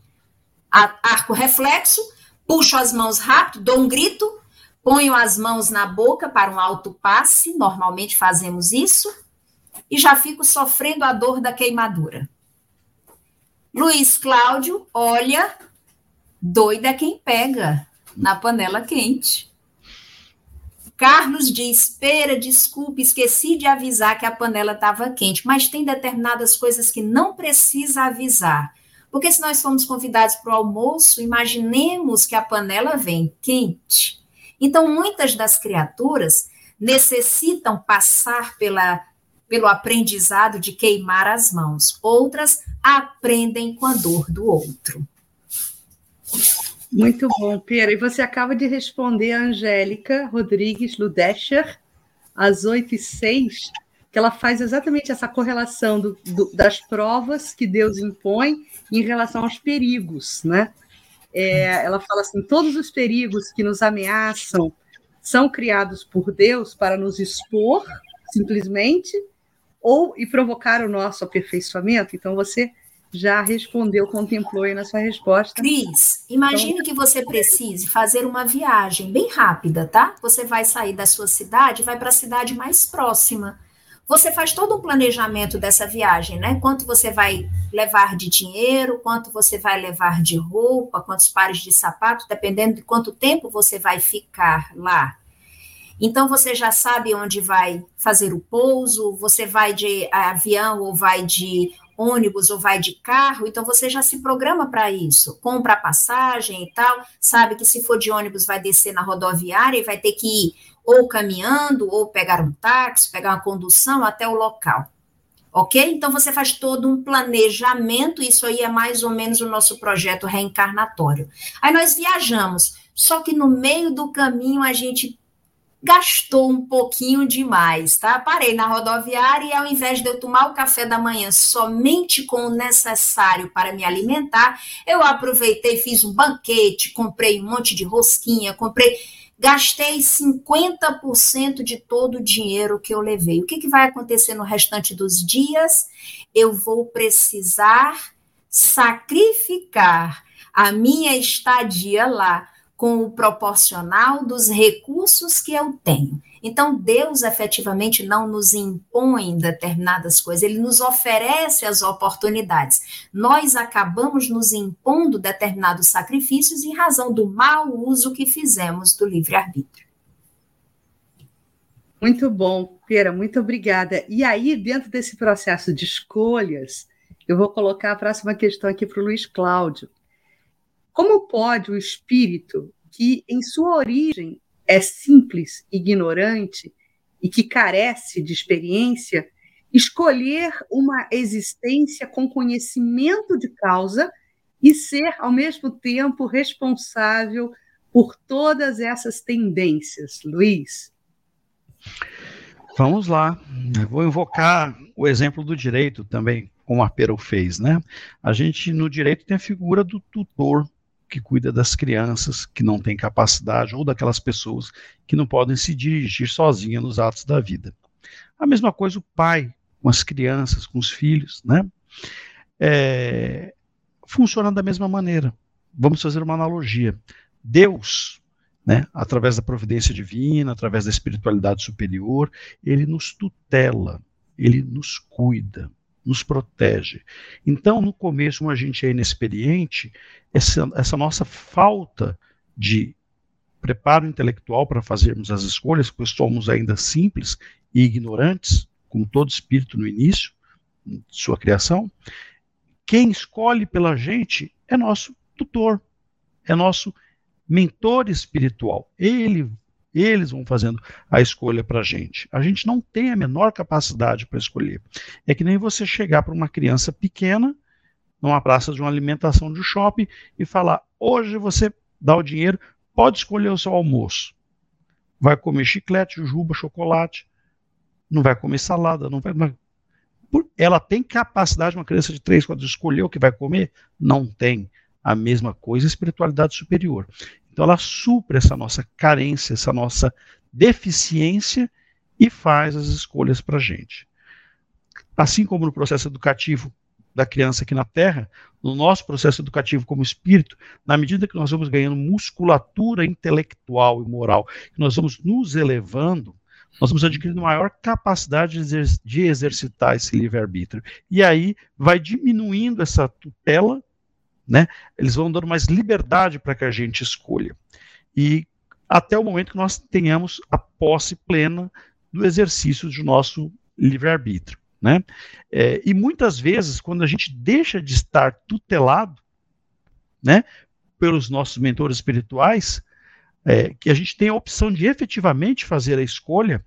Arco reflexo, puxo as mãos rápido, dou um grito, ponho as mãos na boca para um alto passe, normalmente fazemos isso, e já fico sofrendo a dor da queimadura. Luiz Cláudio, olha, doida quem pega na panela quente. Carlos diz: Pera, desculpe, esqueci de avisar que a panela estava quente, mas tem determinadas coisas que não precisa avisar. Porque se nós formos convidados para o almoço, imaginemos que a panela vem quente. Então, muitas das criaturas necessitam passar pela pelo aprendizado de queimar as mãos. Outras aprendem com a dor do outro. Muito bom, Pera. E você acaba de responder a Angélica Rodrigues Ludescher, às 8 e 06 que ela faz exatamente essa correlação do, do, das provas que Deus impõe em relação aos perigos, né? É, ela fala assim: todos os perigos que nos ameaçam são criados por Deus para nos expor, simplesmente, ou e provocar o nosso aperfeiçoamento. Então você já respondeu, contemplou aí na sua resposta. Cris, imagine então... que você precise fazer uma viagem bem rápida, tá? Você vai sair da sua cidade, vai para a cidade mais próxima. Você faz todo um planejamento dessa viagem, né? Quanto você vai levar de dinheiro, quanto você vai levar de roupa, quantos pares de sapato, dependendo de quanto tempo você vai ficar lá. Então você já sabe onde vai fazer o pouso, você vai de avião ou vai de ônibus ou vai de carro, então você já se programa para isso, compra a passagem e tal, sabe que se for de ônibus vai descer na rodoviária e vai ter que ir ou caminhando, ou pegar um táxi, pegar uma condução até o local. Ok? Então você faz todo um planejamento, isso aí é mais ou menos o nosso projeto reencarnatório. Aí nós viajamos, só que no meio do caminho a gente gastou um pouquinho demais, tá? Parei na rodoviária e ao invés de eu tomar o café da manhã somente com o necessário para me alimentar, eu aproveitei, fiz um banquete, comprei um monte de rosquinha, comprei gastei 50% de todo o dinheiro que eu levei. O que, que vai acontecer no restante dos dias? Eu vou precisar sacrificar a minha estadia lá com o proporcional dos recursos que eu tenho. Então, Deus efetivamente não nos impõe determinadas coisas, ele nos oferece as oportunidades. Nós acabamos nos impondo determinados sacrifícios em razão do mau uso que fizemos do livre-arbítrio. Muito bom, Pera, muito obrigada. E aí, dentro desse processo de escolhas, eu vou colocar a próxima questão aqui para o Luiz Cláudio. Como pode o espírito, que em sua origem é simples, ignorante e que carece de experiência, escolher uma existência com conhecimento de causa e ser, ao mesmo tempo, responsável por todas essas tendências. Luiz? Vamos lá. vou invocar o exemplo do direito também, como a Pero fez, né? A gente, no direito, tem a figura do tutor, que cuida das crianças que não têm capacidade ou daquelas pessoas que não podem se dirigir sozinha nos atos da vida. A mesma coisa o pai com as crianças, com os filhos, né? É, funciona da mesma maneira. Vamos fazer uma analogia. Deus, né, através da providência divina, através da espiritualidade superior, ele nos tutela, ele nos cuida nos protege. Então, no começo, como a gente é inexperiente, essa, essa nossa falta de preparo intelectual para fazermos as escolhas, pois somos ainda simples e ignorantes, como todo espírito no início de sua criação, quem escolhe pela gente é nosso tutor, é nosso mentor espiritual. Ele eles vão fazendo a escolha para a gente. A gente não tem a menor capacidade para escolher. É que nem você chegar para uma criança pequena, numa praça de uma alimentação de shopping, e falar: hoje você dá o dinheiro, pode escolher o seu almoço. Vai comer chiclete, jujuba, chocolate, não vai comer salada, não vai. Ela tem capacidade, uma criança de 3, 4 de escolher o que vai comer? Não tem. A mesma coisa, espiritualidade superior. Então, ela supre essa nossa carência, essa nossa deficiência e faz as escolhas para a gente. Assim como no processo educativo da criança aqui na Terra, no nosso processo educativo como espírito, na medida que nós vamos ganhando musculatura intelectual e moral, que nós vamos nos elevando, nós vamos adquirindo maior capacidade de exercitar esse livre-arbítrio. E aí vai diminuindo essa tutela né? Eles vão dando mais liberdade para que a gente escolha. E até o momento que nós tenhamos a posse plena do exercício do nosso livre-arbítrio. Né? É, e muitas vezes, quando a gente deixa de estar tutelado né, pelos nossos mentores espirituais, é, que a gente tem a opção de efetivamente fazer a escolha,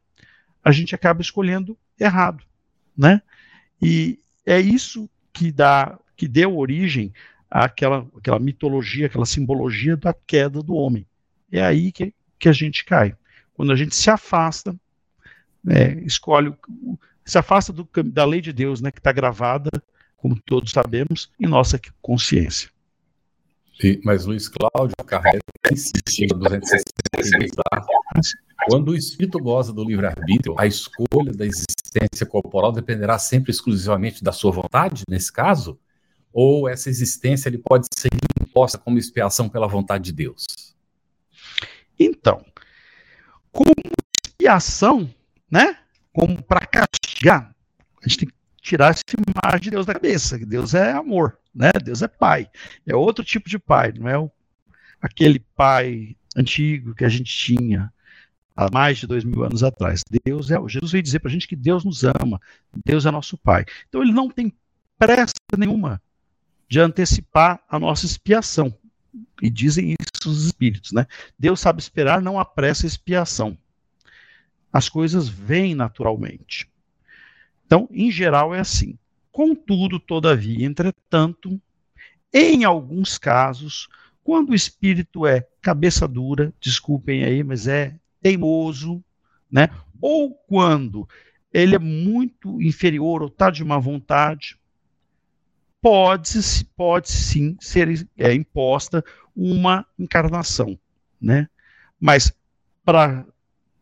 a gente acaba escolhendo errado. né? E é isso que dá, que deu origem àquela, àquela mitologia, aquela simbologia da queda do homem. É aí que, que a gente cai. Quando a gente se afasta, é, escolhe, se afasta do, da lei de Deus, né, que está gravada, como todos sabemos, em nossa consciência. E, mas Luiz Cláudio Carrega insistiu 262 quando o espírito goza do livre-arbítrio, a escolha da existência corporal dependerá sempre exclusivamente da sua vontade, nesse caso? Ou essa existência ele pode ser imposta como expiação pela vontade de Deus? Então, como expiação, né? Como para castigar, a gente tem que tirar essa imagem de Deus da cabeça, que Deus é amor, né? Deus é pai. É outro tipo de pai, não é o, aquele pai antigo que a gente tinha, há mais de dois mil anos atrás. Deus é, Jesus veio dizer para a gente que Deus nos ama, Deus é nosso Pai. Então ele não tem pressa nenhuma de antecipar a nossa expiação. E dizem isso os espíritos, né? Deus sabe esperar, não apressa expiação. As coisas vêm naturalmente. Então, em geral, é assim. Contudo, todavia, entretanto, em alguns casos, quando o espírito é cabeça dura, desculpem aí, mas é teimoso, né? ou quando ele é muito inferior ou está de má vontade, pode, pode sim ser é, imposta uma encarnação. Né? Mas para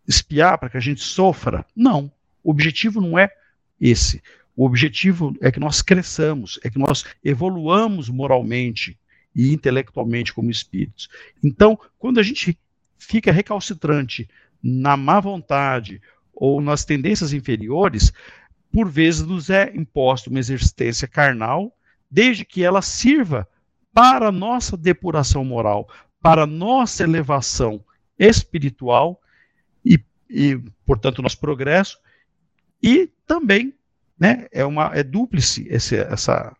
espiar, para que a gente sofra, não. O objetivo não é esse. O objetivo é que nós cresçamos, é que nós evoluamos moralmente e intelectualmente como espíritos. Então, quando a gente fica recalcitrante na má vontade ou nas tendências inferiores, por vezes nos é imposta uma existência carnal, desde que ela sirva para a nossa depuração moral, para a nossa elevação espiritual e, e portanto, nosso progresso, e também né, é, uma, é dúplice esse, essa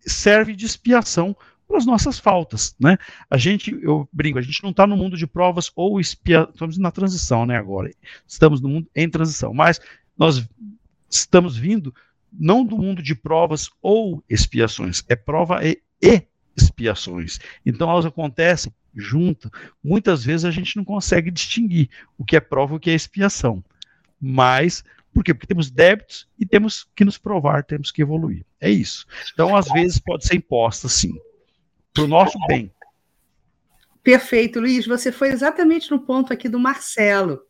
serve de expiação pelas nossas faltas, né? A gente, eu brinco, a gente não está no mundo de provas ou expiação, estamos na transição, né, agora, estamos no mundo em transição, mas nós estamos vindo não do mundo de provas ou expiações, é prova e, expiações. Então elas acontecem junto. Muitas vezes a gente não consegue distinguir o que é prova e o que é expiação. Mas por quê? Porque temos débitos e temos que nos provar, temos que evoluir. É isso. Então, às vezes, pode ser imposta, sim para o nosso bem. Perfeito, Luiz. Você foi exatamente no ponto aqui do Marcelo.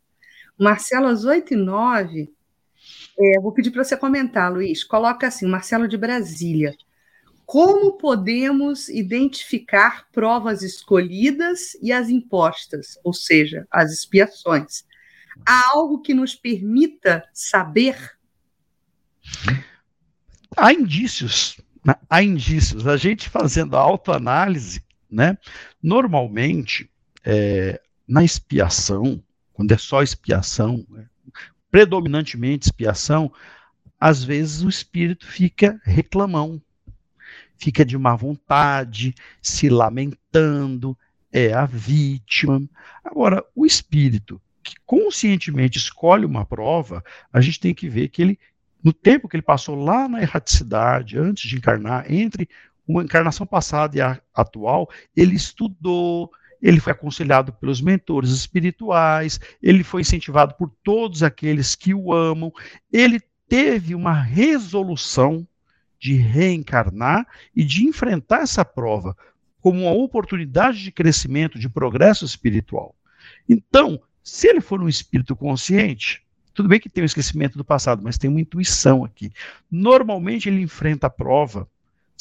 Marcelo, às 8 e 9 é, vou pedir para você comentar, Luiz. Coloca assim, Marcelo de Brasília. Como podemos identificar provas escolhidas e as impostas, ou seja, as expiações? Há algo que nos permita saber? Há indícios há indícios. A gente fazendo a autoanálise, né? Normalmente, é, na expiação, quando é só expiação, né, predominantemente expiação, às vezes o espírito fica reclamão, fica de má vontade, se lamentando, é a vítima. Agora, o espírito que conscientemente escolhe uma prova, a gente tem que ver que ele no tempo que ele passou lá na erraticidade, antes de encarnar, entre uma encarnação passada e a atual, ele estudou, ele foi aconselhado pelos mentores espirituais, ele foi incentivado por todos aqueles que o amam, ele teve uma resolução de reencarnar e de enfrentar essa prova como uma oportunidade de crescimento, de progresso espiritual. Então, se ele for um espírito consciente, tudo bem que tem o esquecimento do passado, mas tem uma intuição aqui. Normalmente ele enfrenta a prova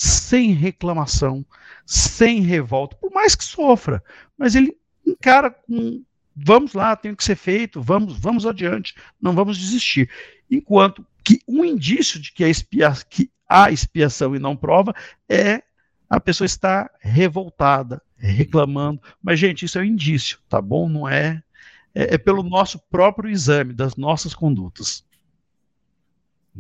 sem reclamação, sem revolta, por mais que sofra, mas ele encara com vamos lá, tem que ser feito, vamos, vamos adiante, não vamos desistir. Enquanto que um indício de que, expia, que há expiação e não prova é a pessoa estar revoltada, reclamando. Mas, gente, isso é um indício, tá bom? Não é é, é pelo nosso próprio exame das nossas condutas.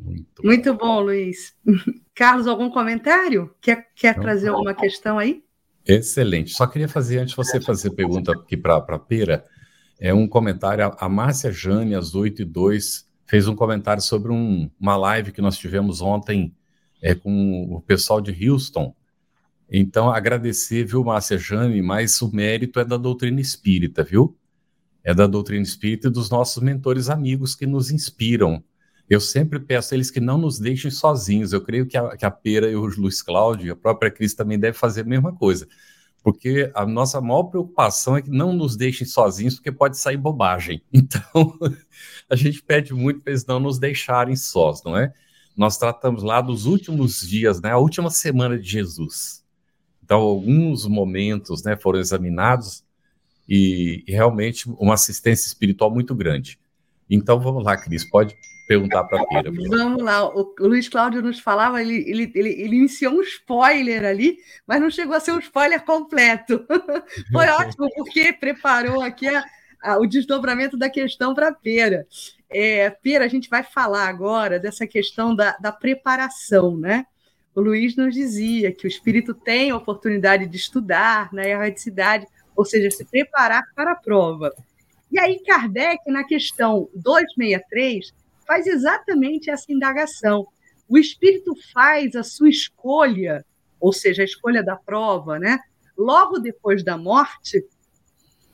Muito, Muito bom, Luiz. Carlos, algum comentário? Quer, quer trazer alguma questão aí? Excelente. Só queria fazer, antes de você fazer pergunta aqui para a Pera, é um comentário. A Márcia Jane, às 8 e 2, fez um comentário sobre um, uma live que nós tivemos ontem é, com o pessoal de Houston. Então, agradecer, viu, Márcia Jane, mas o mérito é da doutrina espírita, viu? É da doutrina espírita e dos nossos mentores amigos que nos inspiram. Eu sempre peço a eles que não nos deixem sozinhos. Eu creio que a, que a Pera e o Luiz Cláudio, a própria Cris também deve fazer a mesma coisa. Porque a nossa maior preocupação é que não nos deixem sozinhos, porque pode sair bobagem. Então, a gente pede muito para eles não nos deixarem sós, não é? Nós tratamos lá dos últimos dias, né? A última semana de Jesus. Então, alguns momentos né, foram examinados e, e realmente uma assistência espiritual muito grande. Então, vamos lá, Cris, pode perguntar para a Pira. Vamos lá, o, Luiz Cláudio nos falava, ele, ele, ele, ele, iniciou um spoiler ali, mas não chegou a ser um spoiler completo. Foi ótimo, porque preparou aqui a, a, o desdobramento da questão para a Pera. É, Pera, a gente vai falar agora dessa questão da, da preparação, né? O Luiz nos dizia que o espírito tem a oportunidade de estudar na né, erradicidade, ou seja, se preparar para a prova. E aí, Kardec, na questão 263, faz exatamente essa indagação. O espírito faz a sua escolha, ou seja, a escolha da prova, né? Logo depois da morte.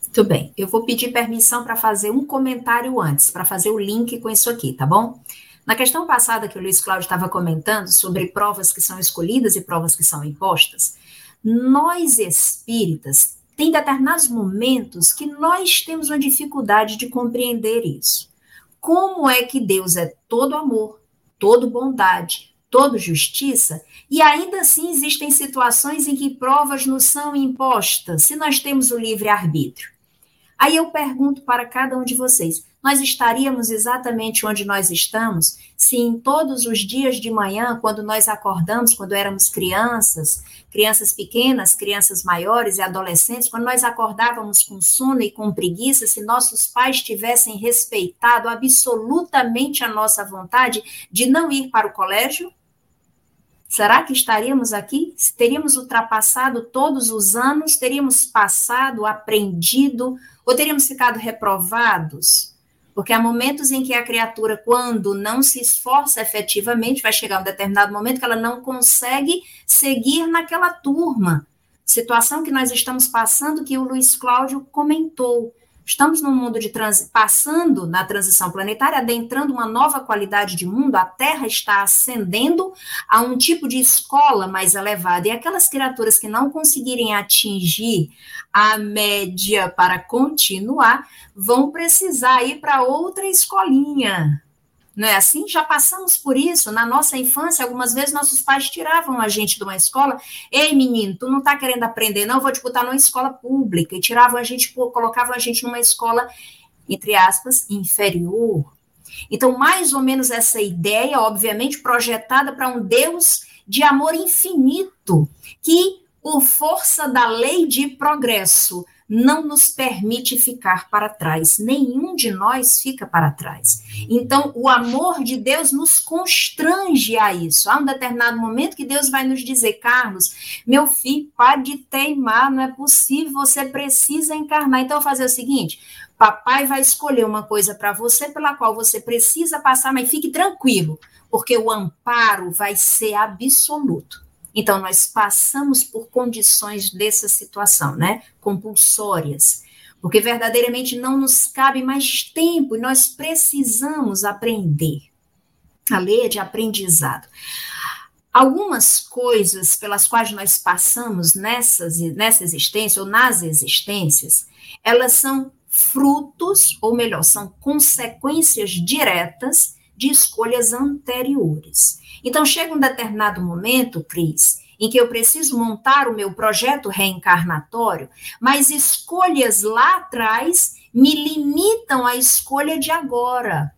Muito bem, eu vou pedir permissão para fazer um comentário antes, para fazer o link com isso aqui, tá bom? Na questão passada que o Luiz Cláudio estava comentando sobre provas que são escolhidas e provas que são impostas, nós espíritas tem determinados momentos que nós temos uma dificuldade de compreender isso como é que Deus é todo amor, todo bondade, todo justiça, e ainda assim existem situações em que provas nos são impostas, se nós temos o livre-arbítrio. Aí eu pergunto para cada um de vocês: nós estaríamos exatamente onde nós estamos se em todos os dias de manhã, quando nós acordamos, quando éramos crianças, crianças pequenas, crianças maiores e adolescentes, quando nós acordávamos com sono e com preguiça, se nossos pais tivessem respeitado absolutamente a nossa vontade de não ir para o colégio? Será que estaríamos aqui? Teríamos ultrapassado todos os anos? Teríamos passado, aprendido? Ou teríamos ficado reprovados? Porque há momentos em que a criatura, quando não se esforça efetivamente, vai chegar um determinado momento que ela não consegue seguir naquela turma. Situação que nós estamos passando, que o Luiz Cláudio comentou. Estamos num mundo de trans... passando na transição planetária, adentrando uma nova qualidade de mundo, a Terra está ascendendo a um tipo de escola mais elevada, e aquelas criaturas que não conseguirem atingir a média para continuar, vão precisar ir para outra escolinha, não é assim? Já passamos por isso na nossa infância. Algumas vezes nossos pais tiravam a gente de uma escola. Ei, menino, tu não está querendo aprender, não? Vou te botar numa escola pública. E tiravam a gente, colocavam a gente numa escola, entre aspas, inferior. Então, mais ou menos essa ideia, obviamente, projetada para um Deus de amor infinito, que, por força da lei de progresso, não nos permite ficar para trás. Nenhum de nós fica para trás. Então, o amor de Deus nos constrange a isso. Há um determinado momento que Deus vai nos dizer, Carlos, meu filho, pare de teimar, não é possível, você precisa encarnar. Então, fazer o seguinte: papai vai escolher uma coisa para você pela qual você precisa passar, mas fique tranquilo, porque o amparo vai ser absoluto. Então, nós passamos por condições dessa situação, né? Compulsórias, porque verdadeiramente não nos cabe mais tempo e nós precisamos aprender. A lei é de aprendizado. Algumas coisas pelas quais nós passamos nessas, nessa existência ou nas existências, elas são frutos, ou melhor, são consequências diretas de escolhas anteriores. Então, chega um determinado momento, Cris, em que eu preciso montar o meu projeto reencarnatório, mas escolhas lá atrás me limitam à escolha de agora.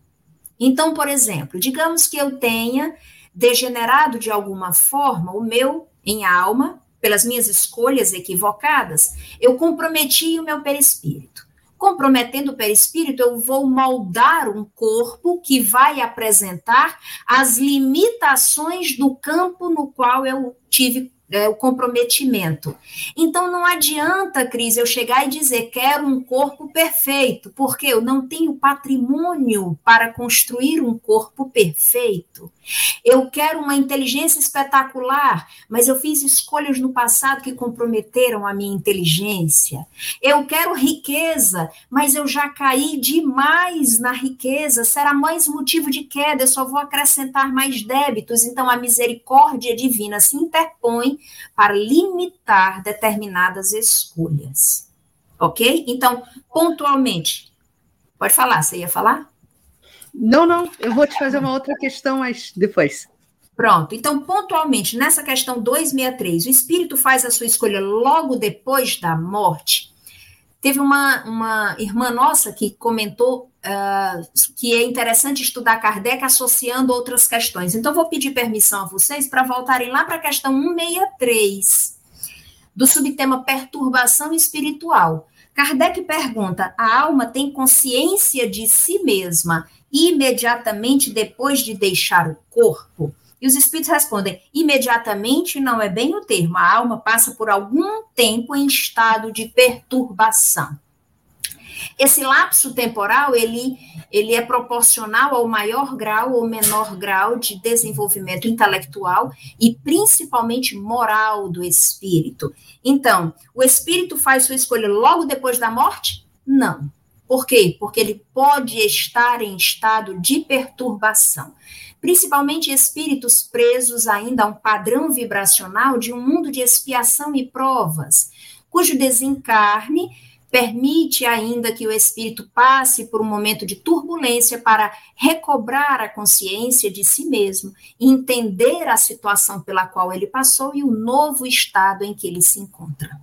Então, por exemplo, digamos que eu tenha degenerado de alguma forma o meu em alma, pelas minhas escolhas equivocadas, eu comprometi o meu perispírito comprometendo o perispírito, eu vou moldar um corpo que vai apresentar as limitações do campo no qual eu tive é, o comprometimento. Então não adianta, Cris, eu chegar e dizer quero um corpo perfeito, porque eu não tenho patrimônio para construir um corpo perfeito. Eu quero uma inteligência espetacular, mas eu fiz escolhas no passado que comprometeram a minha inteligência. Eu quero riqueza, mas eu já caí demais na riqueza, será mais motivo de queda, eu só vou acrescentar mais débitos. Então a misericórdia divina se interpõe para limitar determinadas escolhas. Ok? Então, pontualmente, pode falar, você ia falar? Não, não, eu vou te fazer uma outra questão mas depois. Pronto, então, pontualmente, nessa questão 263, o espírito faz a sua escolha logo depois da morte. Teve uma, uma irmã nossa que comentou uh, que é interessante estudar Kardec associando outras questões. Então, vou pedir permissão a vocês para voltarem lá para a questão 163, do subtema perturbação espiritual. Kardec pergunta: a alma tem consciência de si mesma imediatamente depois de deixar o corpo? E os espíritos respondem: imediatamente não é bem o termo, a alma passa por algum tempo em estado de perturbação. Esse lapso temporal, ele, ele é proporcional ao maior grau ou menor grau de desenvolvimento intelectual e principalmente moral do espírito. Então, o espírito faz sua escolha logo depois da morte? Não. Por quê? Porque ele pode estar em estado de perturbação. Principalmente espíritos presos ainda a um padrão vibracional de um mundo de expiação e provas, cujo desencarne permite ainda que o espírito passe por um momento de turbulência para recobrar a consciência de si mesmo, entender a situação pela qual ele passou e o novo estado em que ele se encontra.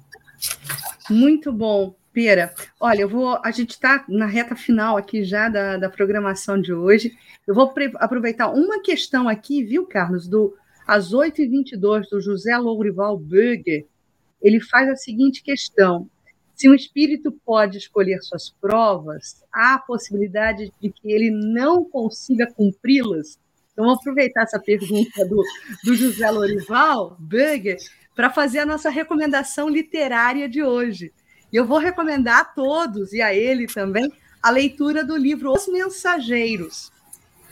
Muito bom. Pera, olha, eu vou. A gente está na reta final aqui já da, da programação de hoje. Eu vou aproveitar uma questão aqui, viu, Carlos, do às 8h22, do José Lourival Böger. Ele faz a seguinte questão: se um espírito pode escolher suas provas, há a possibilidade de que ele não consiga cumpri-las? Então, vou aproveitar essa pergunta do, do José Lourival Böger para fazer a nossa recomendação literária de hoje. E eu vou recomendar a todos, e a ele também, a leitura do livro Os Mensageiros,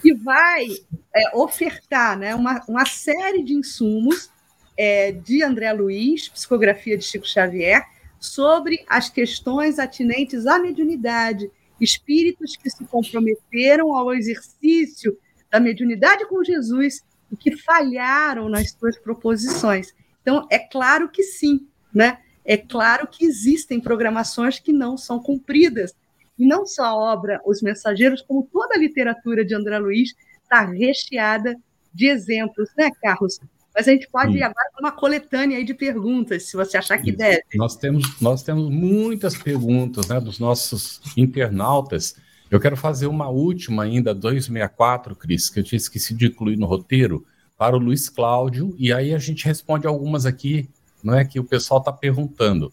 que vai é, ofertar né, uma, uma série de insumos é, de André Luiz, psicografia de Chico Xavier, sobre as questões atinentes à mediunidade, espíritos que se comprometeram ao exercício da mediunidade com Jesus e que falharam nas suas proposições. Então, é claro que sim, né? É claro que existem programações que não são cumpridas. E não só a obra Os Mensageiros, como toda a literatura de André Luiz está recheada de exemplos, né, Carlos? Mas a gente pode Sim. ir agora para uma coletânea aí de perguntas, se você achar que Sim. deve. Nós temos, nós temos muitas perguntas né, dos nossos internautas. Eu quero fazer uma última ainda, 264, Cris, que eu tinha esquecido de incluir no roteiro, para o Luiz Cláudio, e aí a gente responde algumas aqui não é que o pessoal está perguntando.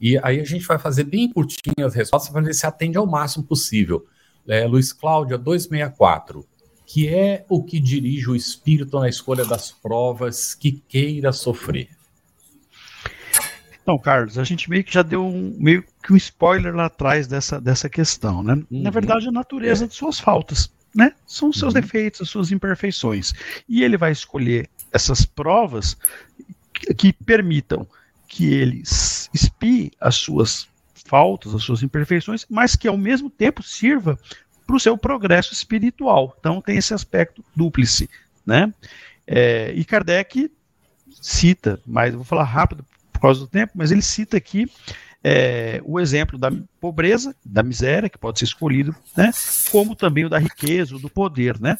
E aí a gente vai fazer bem curtinho as respostas para ver se atende ao máximo possível. É, Luiz Cláudio, 264. Que é o que dirige o espírito na escolha das provas que queira sofrer? Então, Carlos, a gente meio que já deu um, meio que um spoiler lá atrás dessa, dessa questão, né? Uhum. Na verdade, a natureza é. de suas faltas, né? São os seus uhum. defeitos, as suas imperfeições. E ele vai escolher essas provas que permitam que ele espie as suas faltas, as suas imperfeições, mas que ao mesmo tempo sirva para o seu progresso espiritual. Então tem esse aspecto dúplice, né? É, e Kardec cita, mas vou falar rápido por causa do tempo, mas ele cita aqui é, o exemplo da pobreza, da miséria, que pode ser escolhido, né? Como também o da riqueza, o do poder, né?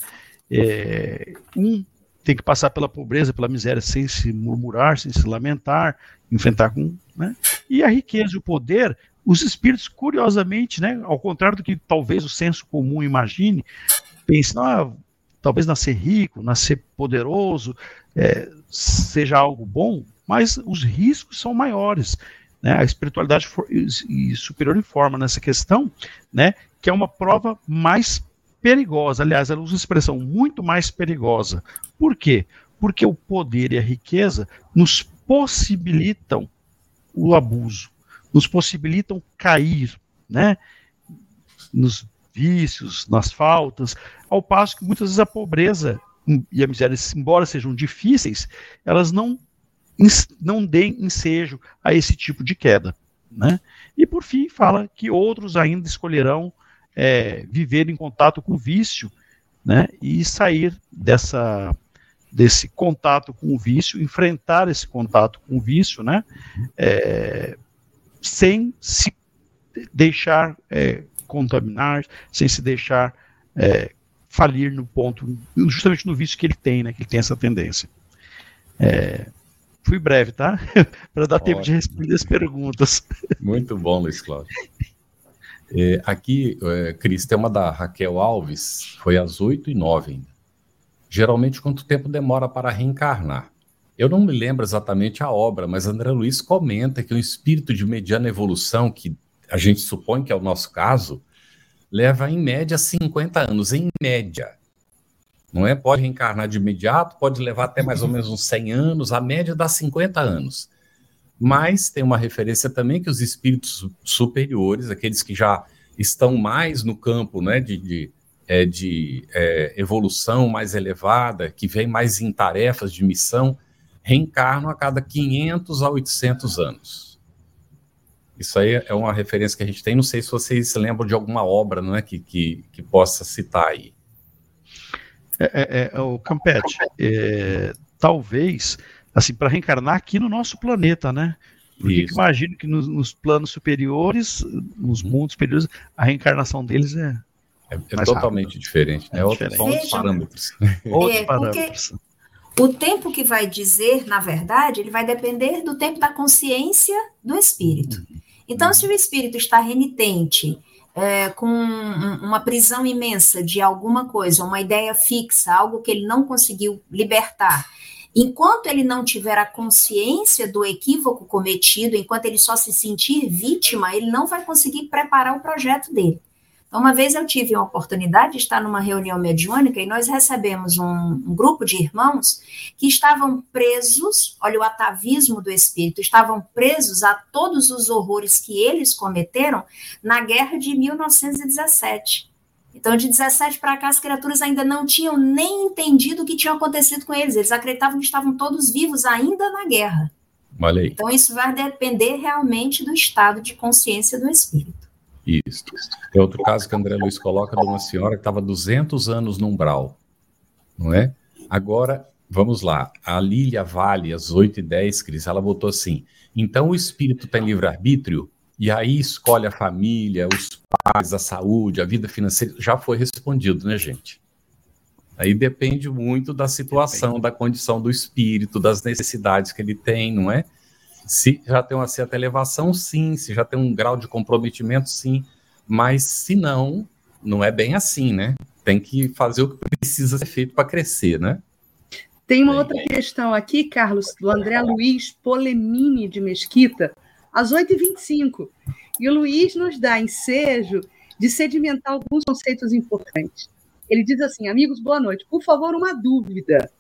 É, um tem que passar pela pobreza, pela miséria, sem se murmurar, sem se lamentar, enfrentar com. Né? E a riqueza e o poder, os espíritos, curiosamente, né, ao contrário do que talvez o senso comum imagine, pensam, ah, talvez nascer rico, nascer poderoso, é, seja algo bom, mas os riscos são maiores. Né? A espiritualidade for, e, e superior informa nessa questão, né, que é uma prova mais perigosa. Aliás, ela usa uma expressão muito mais perigosa. Por quê? Porque o poder e a riqueza nos possibilitam o abuso, nos possibilitam cair, né? Nos vícios, nas faltas, ao passo que muitas vezes a pobreza e a miséria, embora sejam difíceis, elas não não deem ensejo a esse tipo de queda. Né? E por fim, fala que outros ainda escolherão é, viver em contato com o vício né? e sair dessa, desse contato com o vício, enfrentar esse contato com o vício, né? É, sem se deixar é, contaminar, sem se deixar é, falir no ponto, justamente no vício que ele tem, né? Que ele tem essa tendência. É, Fui breve, tá? Para dar Ótimo. tempo de responder as perguntas. Muito bom, Luiz Cláudio. É, aqui, é, Cris, tem uma da Raquel Alves, foi às 8 e 9 ainda. Geralmente, quanto tempo demora para reencarnar? Eu não me lembro exatamente a obra, mas André Luiz comenta que um espírito de mediana evolução, que a gente supõe que é o nosso caso, leva em média 50 anos, em média não é? Pode reencarnar de imediato, pode levar até mais ou menos uns 100 anos, a média dá 50 anos. Mas tem uma referência também que os espíritos superiores, aqueles que já estão mais no campo né, de, de, é, de é, evolução mais elevada, que vem mais em tarefas de missão, reencarnam a cada 500 a 800 anos. Isso aí é uma referência que a gente tem. Não sei se vocês se lembram de alguma obra não é, que, que, que possa citar aí. É, é, é, o Campete, é, talvez, assim, para reencarnar aqui no nosso planeta, né? Porque imagino que nos, nos, planos superiores, nos uhum. mundos superiores, a reencarnação deles é. É, é totalmente rápido. diferente, né? Outro, outros parâmetros. outros parâmetros. O tempo que vai dizer, na verdade, ele vai depender do tempo da consciência do espírito. Uhum. Então, uhum. se o espírito está renitente é, com uma prisão imensa de alguma coisa, uma ideia fixa, algo que ele não conseguiu libertar, enquanto ele não tiver a consciência do equívoco cometido, enquanto ele só se sentir vítima, ele não vai conseguir preparar o projeto dele. Então, uma vez eu tive a oportunidade de estar numa reunião mediúnica e nós recebemos um, um, grupo de irmãos que estavam presos, olha o atavismo do espírito, estavam presos a todos os horrores que eles cometeram na guerra de 1917. Então, de 17 para cá, as criaturas ainda não tinham nem entendido o que tinha acontecido com eles. Eles acreditavam que estavam todos vivos ainda na guerra. Olha aí. Então, isso vai depender realmente do estado de consciência do espírito. Isso. É outro caso que André Luiz coloca de uma senhora que estava 200 anos no umbral, não é? Agora, vamos lá. A Lília Vale, às 8h10, Cris, ela botou assim: então o espírito tem livre-arbítrio? E aí escolhe a família, os pais, a saúde, a vida financeira. Já foi respondido, né, gente? Aí depende muito da situação, depende. da condição do espírito, das necessidades que ele tem, não é? Se já tem uma certa elevação, sim. Se já tem um grau de comprometimento, sim. Mas se não, não é bem assim, né? Tem que fazer o que precisa ser feito para crescer, né? Tem uma outra questão aqui, Carlos, do André Luiz Polemini de Mesquita, às 8h25. E o Luiz nos dá ensejo de sedimentar alguns conceitos importantes. Ele diz assim: amigos, boa noite. Por favor, uma dúvida.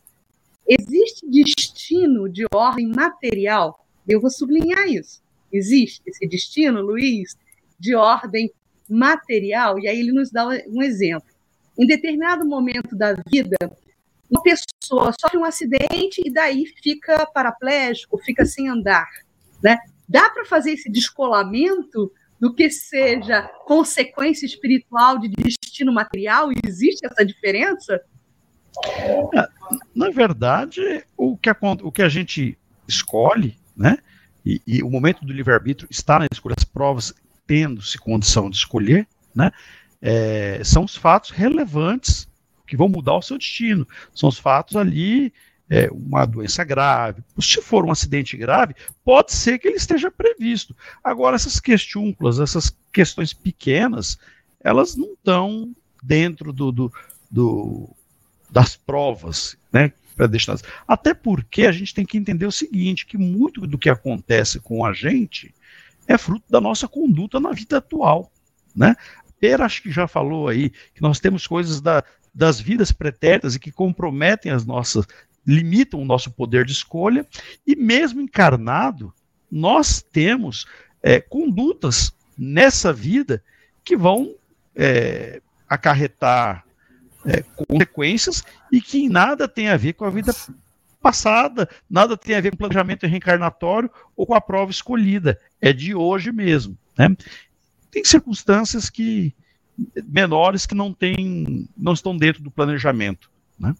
Existe destino de ordem material eu vou sublinhar isso. Existe esse destino, Luiz, de ordem material, e aí ele nos dá um exemplo. Em determinado momento da vida, uma pessoa sofre um acidente e daí fica paraplégico, fica sem andar. Né? Dá para fazer esse descolamento do que seja consequência espiritual de destino material? Existe essa diferença? É, na verdade, o que, a, o que a gente escolhe né? E, e o momento do livre-arbítrio está na escolha das provas, tendo-se condição de escolher, né? É, são os fatos relevantes que vão mudar o seu destino. São os fatos ali, é, uma doença grave. Se for um acidente grave, pode ser que ele esteja previsto. Agora, essas questúnculas, essas questões pequenas, elas não estão dentro do, do, do das provas, né? predestinados. Até porque a gente tem que entender o seguinte, que muito do que acontece com a gente é fruto da nossa conduta na vida atual, né? Pera acho que já falou aí que nós temos coisas da, das vidas pretéritas e que comprometem as nossas limitam o nosso poder de escolha, e mesmo encarnado, nós temos é, condutas nessa vida que vão é, acarretar é, consequências e que nada tem a ver com a vida passada, nada tem a ver com planejamento reencarnatório ou com a prova escolhida, é de hoje mesmo. Né? Tem circunstâncias que menores que não tem, não estão dentro do planejamento. Né?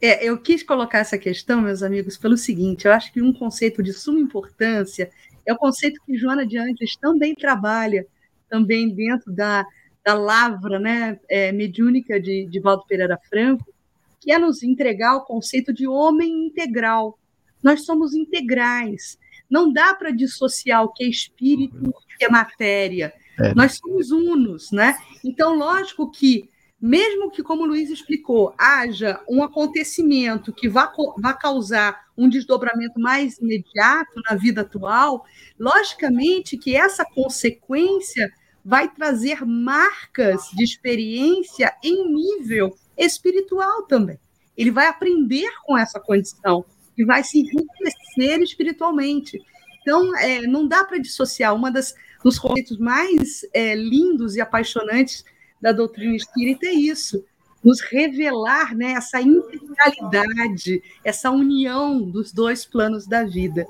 É, eu quis colocar essa questão, meus amigos, pelo seguinte: eu acho que um conceito de suma importância é o conceito que Joana de Angeles também trabalha, também dentro da, da lavra né, é, mediúnica de, de Valdo Pereira Franco, que é nos entregar o conceito de homem integral. Nós somos integrais. Não dá para dissociar o que é espírito e o que é matéria. É. Nós somos unos, né? Então, lógico que, mesmo que, como o Luiz explicou, haja um acontecimento que vá, vá causar um desdobramento mais imediato na vida atual, logicamente que essa consequência vai trazer marcas de experiência em nível espiritual também. Ele vai aprender com essa condição e vai se enriquecer espiritualmente. Então, é, não dá para dissociar. Uma das dos conceitos mais é, lindos e apaixonantes da doutrina espírita é isso, nos revelar né, essa integralidade, essa união dos dois planos da vida.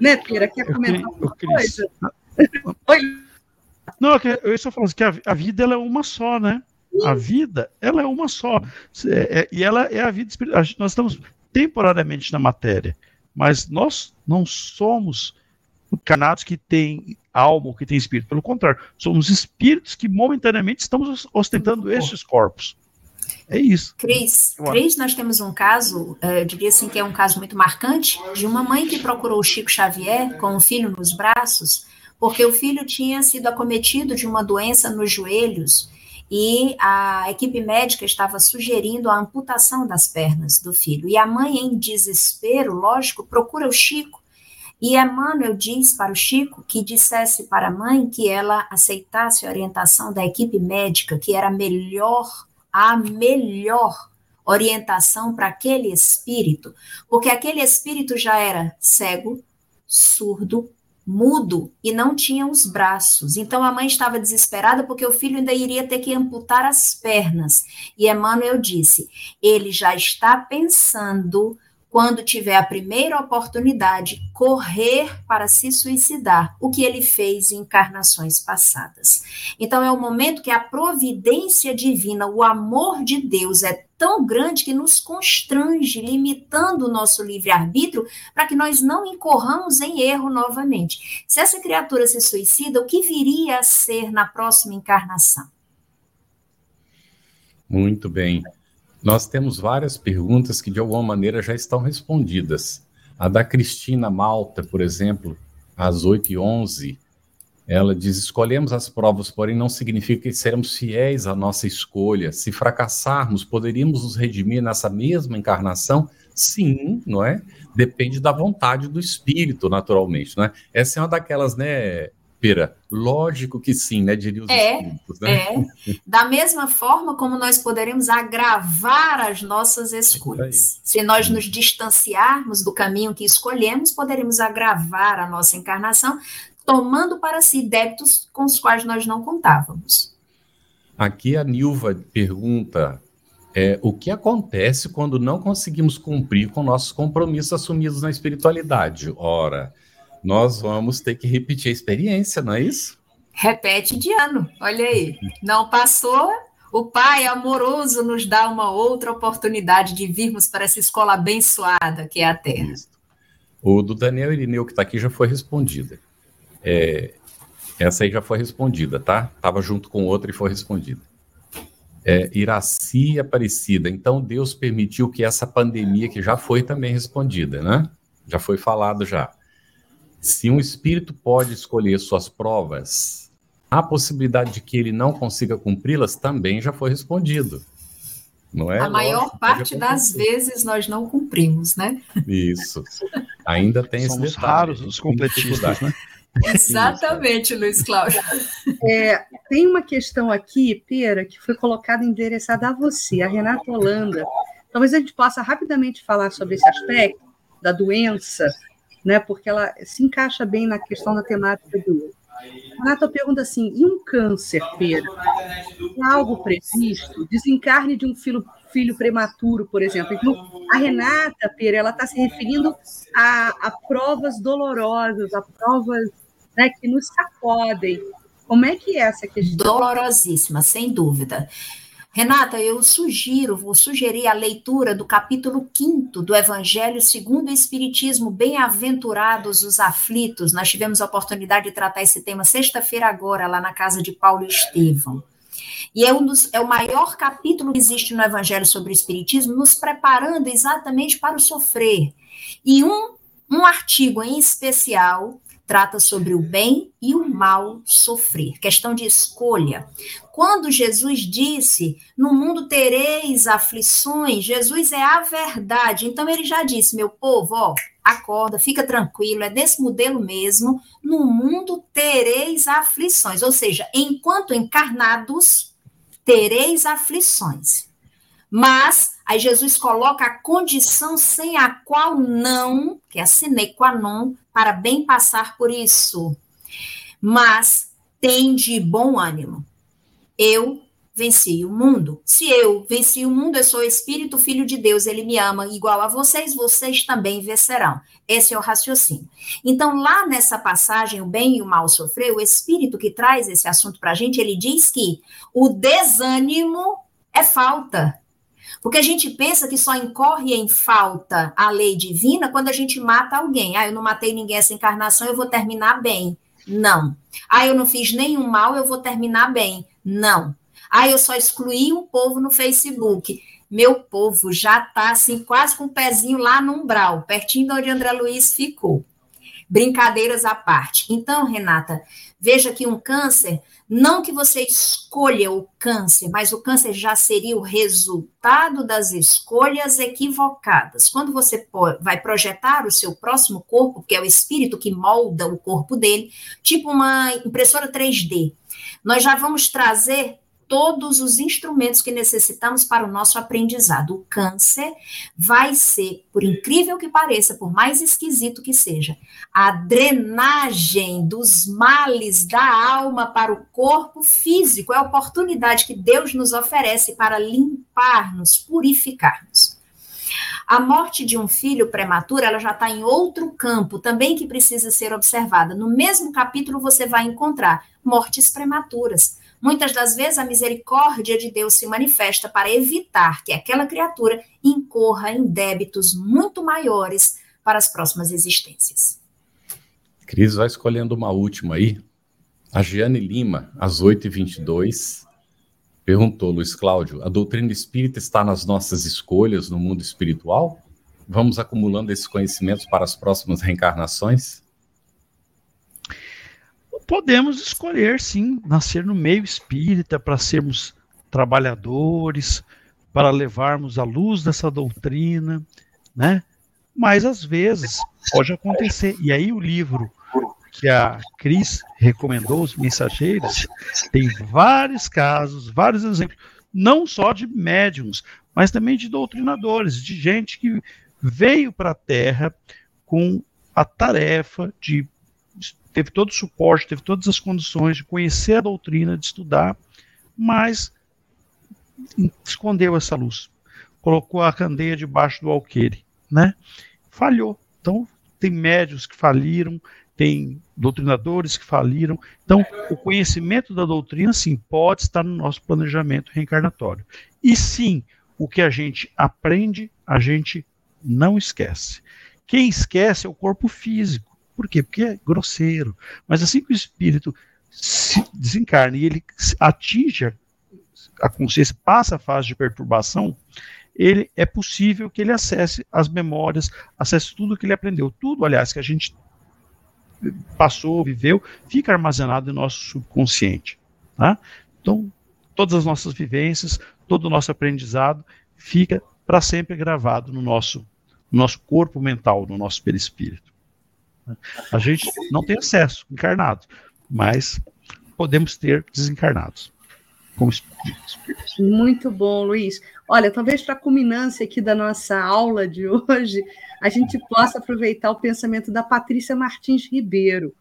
Né, Pera? Quer comentar alguma coisa? Oi. Não, eu estou falando que a, vida ela é uma só, né? Sim. A vida, ela é uma só. É, é, e ela é a vida espiritual. Nós estamos temporariamente na matéria, mas nós não somos encarnados que têm alma ou que têm espírito. Pelo contrário, somos espíritos que momentaneamente estamos ostentando estes corpos. É isso. Cris, Cris, nós temos um caso, eh, eu diria assim que é um caso muito marcante, de uma mãe que procurou o Chico Xavier com o filho nos braços, porque o filho tinha sido acometido de uma doença nos joelhos e a equipe médica estava sugerindo a amputação das pernas do filho. E a mãe, em desespero, lógico, procura o Chico e Emmanuel diz para o Chico que dissesse para a mãe que ela aceitasse a orientação da equipe médica, que era melhor, a melhor orientação para aquele espírito, porque aquele espírito já era cego, surdo, mudo e não tinha os braços. Então a mãe estava desesperada porque o filho ainda iria ter que amputar as pernas. E Emmanuel disse: ele já está pensando quando tiver a primeira oportunidade, correr para se suicidar, o que ele fez em encarnações passadas. Então, é o momento que a providência divina, o amor de Deus é tão grande que nos constrange, limitando o nosso livre-arbítrio, para que nós não incorramos em erro novamente. Se essa criatura se suicida, o que viria a ser na próxima encarnação? Muito bem. Nós temos várias perguntas que, de alguma maneira, já estão respondidas. A da Cristina Malta, por exemplo, às 8h11, ela diz: Escolhemos as provas, porém não significa que seremos fiéis à nossa escolha. Se fracassarmos, poderíamos nos redimir nessa mesma encarnação? Sim, não é? Depende da vontade do espírito, naturalmente, não é? Essa é uma daquelas, né, Pera, lógico que sim, né? Diria os é, espíritos, né? É. Da mesma forma como nós poderemos agravar as nossas escolhas. Se nós nos distanciarmos do caminho que escolhemos, poderemos agravar a nossa encarnação, tomando para si débitos com os quais nós não contávamos. Aqui a Nilva pergunta: é, o que acontece quando não conseguimos cumprir com nossos compromissos assumidos na espiritualidade? Ora, nós vamos ter que repetir a experiência, não é isso? Repete de ano, olha aí. Não passou, o Pai amoroso nos dá uma outra oportunidade de virmos para essa escola abençoada que é a Terra. Isso. O do Daniel Irineu, que está aqui, já foi respondida. É, essa aí já foi respondida, tá? Estava junto com outra e foi respondida. É, Iraci Aparecida. Então, Deus permitiu que essa pandemia, que já foi também respondida, né? Já foi falado já. Se um espírito pode escolher suas provas, a possibilidade de que ele não consiga cumpri-las também já foi respondido. Não é? A maior Lógico, parte das vezes nós não cumprimos, né? Isso. Ainda tem Somos esse detalhe. raros os completistas, né? Exatamente, Luiz Cláudio. É, tem uma questão aqui, Pera, que foi colocada endereçada a você, a Renata Holanda, Talvez a gente possa rapidamente falar sobre esse aspecto da doença, né, porque ela se encaixa bem na questão da temática do. Renata pergunta assim: e um câncer, Pedro? É algo previsto? Desencarne de um filho, filho prematuro, por exemplo. Então, a Renata, Pedro, ela está se referindo a, a, provas dolorosas, a provas né, que nos sacodem. Como é que é essa questão? Dolorosíssima, sem dúvida. Renata, eu sugiro, vou sugerir a leitura do capítulo 5 do Evangelho segundo o Espiritismo, Bem-aventurados os aflitos. Nós tivemos a oportunidade de tratar esse tema sexta-feira agora, lá na casa de Paulo Estevão. E é, um dos, é o maior capítulo que existe no Evangelho sobre o Espiritismo, nos preparando exatamente para o sofrer. E um, um artigo em especial trata sobre o bem e o mal sofrer, questão de escolha. Quando Jesus disse: No mundo tereis aflições, Jesus é a verdade. Então ele já disse: Meu povo, ó, acorda, fica tranquilo, é desse modelo mesmo. No mundo tereis aflições, ou seja, enquanto encarnados, tereis aflições. Mas aí Jesus coloca a condição sem a qual não, que é a sine qua non, para bem passar por isso. Mas tem de bom ânimo. Eu venci o mundo. Se eu venci o mundo, eu sou espírito, filho de Deus, ele me ama igual a vocês, vocês também vencerão. Esse é o raciocínio. Então, lá nessa passagem, o bem e o mal sofrer, o espírito que traz esse assunto para a gente, ele diz que o desânimo é falta. Porque a gente pensa que só incorre em falta a lei divina quando a gente mata alguém. Ah, eu não matei ninguém essa encarnação, eu vou terminar bem. Não. Ah, eu não fiz nenhum mal, eu vou terminar bem. Não. Ah, eu só excluí um povo no Facebook. Meu povo já está assim, quase com o pezinho lá no umbral, pertinho de onde André Luiz ficou. Brincadeiras à parte. Então, Renata, veja que um câncer não que você escolha o câncer, mas o câncer já seria o resultado das escolhas equivocadas. Quando você vai projetar o seu próximo corpo, que é o espírito que molda o corpo dele, tipo uma impressora 3D, nós já vamos trazer todos os instrumentos que necessitamos para o nosso aprendizado. O câncer vai ser, por incrível que pareça, por mais esquisito que seja, a drenagem dos males da alma para o corpo físico. É a oportunidade que Deus nos oferece para limpar-nos, purificar-nos. A morte de um filho prematuro, ela já está em outro campo também que precisa ser observada. No mesmo capítulo você vai encontrar mortes prematuras. Muitas das vezes a misericórdia de Deus se manifesta para evitar que aquela criatura incorra em débitos muito maiores para as próximas existências. Cris vai escolhendo uma última aí. A Giane Lima, às 8h22, perguntou, Luiz Cláudio, a doutrina espírita está nas nossas escolhas no mundo espiritual? Vamos acumulando esses conhecimentos para as próximas reencarnações? Podemos escolher, sim, nascer no meio espírita para sermos trabalhadores, para levarmos a luz dessa doutrina, né? Mas às vezes pode acontecer. E aí o livro que a Cris recomendou, Os Mensageiros, tem vários casos, vários exemplos, não só de médiums, mas também de doutrinadores, de gente que veio para a Terra com a tarefa de teve todo o suporte, teve todas as condições de conhecer a doutrina, de estudar, mas escondeu essa luz, colocou a candeia debaixo do alqueire, né? Falhou. Então, tem médios que faliram, tem doutrinadores que faliram. Então, o conhecimento da doutrina, sim, pode estar no nosso planejamento reencarnatório. E sim, o que a gente aprende, a gente não esquece. Quem esquece é o corpo físico. Por quê? Porque é grosseiro. Mas assim que o espírito se desencarna e ele atinge a consciência, passa a fase de perturbação, ele é possível que ele acesse as memórias, acesse tudo que ele aprendeu. Tudo, aliás, que a gente passou, viveu, fica armazenado no nosso subconsciente. Tá? Então, todas as nossas vivências, todo o nosso aprendizado fica para sempre gravado no nosso, no nosso corpo mental, no nosso perispírito. A gente não tem acesso encarnado, mas podemos ter desencarnados. como Muito bom, Luiz. Olha, talvez para a culminância aqui da nossa aula de hoje, a gente possa aproveitar o pensamento da Patrícia Martins Ribeiro.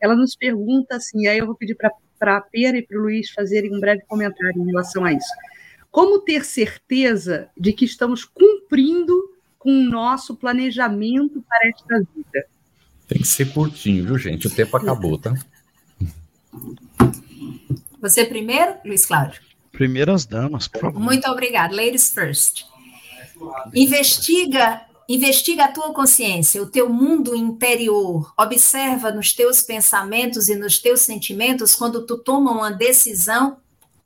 Ela nos pergunta assim, aí eu vou pedir para a Pera e para o Luiz fazerem um breve comentário em relação a isso. Como ter certeza de que estamos cumprindo com o nosso planejamento para esta vida? Tem que ser curtinho, viu, gente? O tempo acabou, tá? Você primeiro, Luiz Cláudio? Primeiras damas, por favor. Muito obrigada. Ladies first. Investiga, investiga a tua consciência, o teu mundo interior. Observa nos teus pensamentos e nos teus sentimentos quando tu toma uma decisão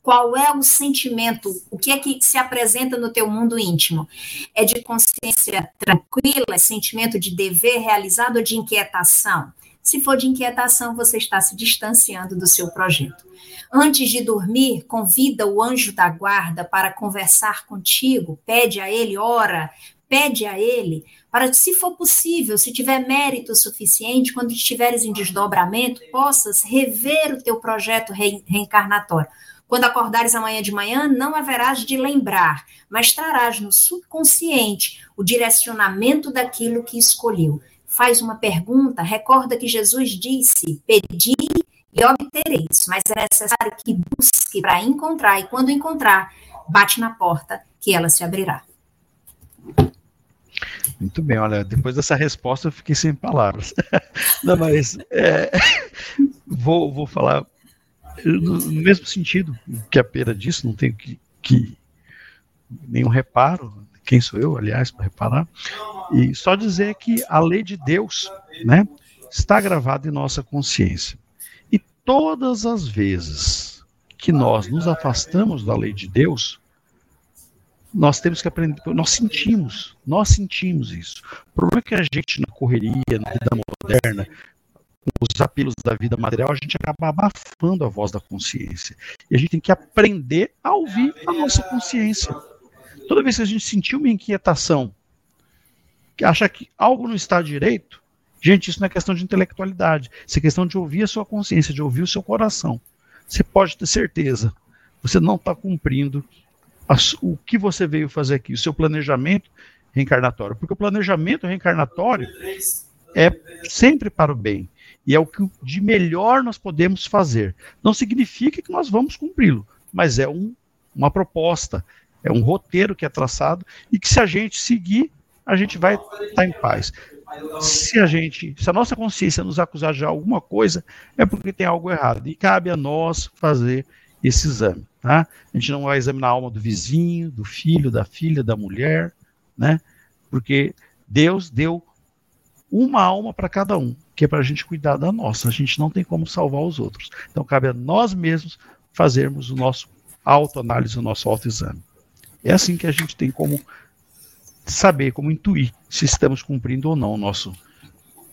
qual é o sentimento, o que é que se apresenta no teu mundo íntimo? É de consciência tranquila, é sentimento de dever realizado ou de inquietação? Se for de inquietação, você está se distanciando do seu projeto. Antes de dormir, convida o anjo da guarda para conversar contigo, pede a ele, ora, pede a ele, para que, se for possível, se tiver mérito suficiente, quando estiveres em desdobramento, possas rever o teu projeto reencarnatório quando acordares amanhã de manhã, não haverás de lembrar, mas trarás no subconsciente o direcionamento daquilo que escolheu. Faz uma pergunta, recorda que Jesus disse: Pedi e obtereis, mas é necessário que busque para encontrar, e quando encontrar, bate na porta que ela se abrirá. Muito bem, olha, depois dessa resposta eu fiquei sem palavras. Não, mas é, vou, vou falar no mesmo sentido que a pera disse, não tenho que, que nenhum reparo, quem sou eu, aliás, para reparar, e só dizer que a lei de Deus, né, está gravada em nossa consciência. E todas as vezes que nós nos afastamos da lei de Deus, nós temos que aprender, nós sentimos, nós sentimos isso. O problema é que a gente na correria, na vida moderna, os apelos da vida material, a gente acaba abafando a voz da consciência. E a gente tem que aprender a ouvir a nossa consciência. Toda vez que a gente sentir uma inquietação, que acha que algo não está direito, gente, isso não é questão de intelectualidade, isso é questão de ouvir a sua consciência, de ouvir o seu coração. Você pode ter certeza, você não está cumprindo o que você veio fazer aqui, o seu planejamento reencarnatório. Porque o planejamento reencarnatório é sempre para o bem. E é o que de melhor nós podemos fazer. Não significa que nós vamos cumpri-lo, mas é um, uma proposta, é um roteiro que é traçado e que se a gente seguir, a gente vai estar em paz. Se a gente, se a nossa consciência nos acusar de alguma coisa, é porque tem algo errado e cabe a nós fazer esse exame, tá? A gente não vai examinar a alma do vizinho, do filho, da filha, da mulher, né? Porque Deus deu uma alma para cada um que é para a gente cuidar da nossa. A gente não tem como salvar os outros. Então cabe a nós mesmos fazermos o nosso autoanálise, o nosso autoexame. É assim que a gente tem como saber, como intuir se estamos cumprindo ou não o nosso,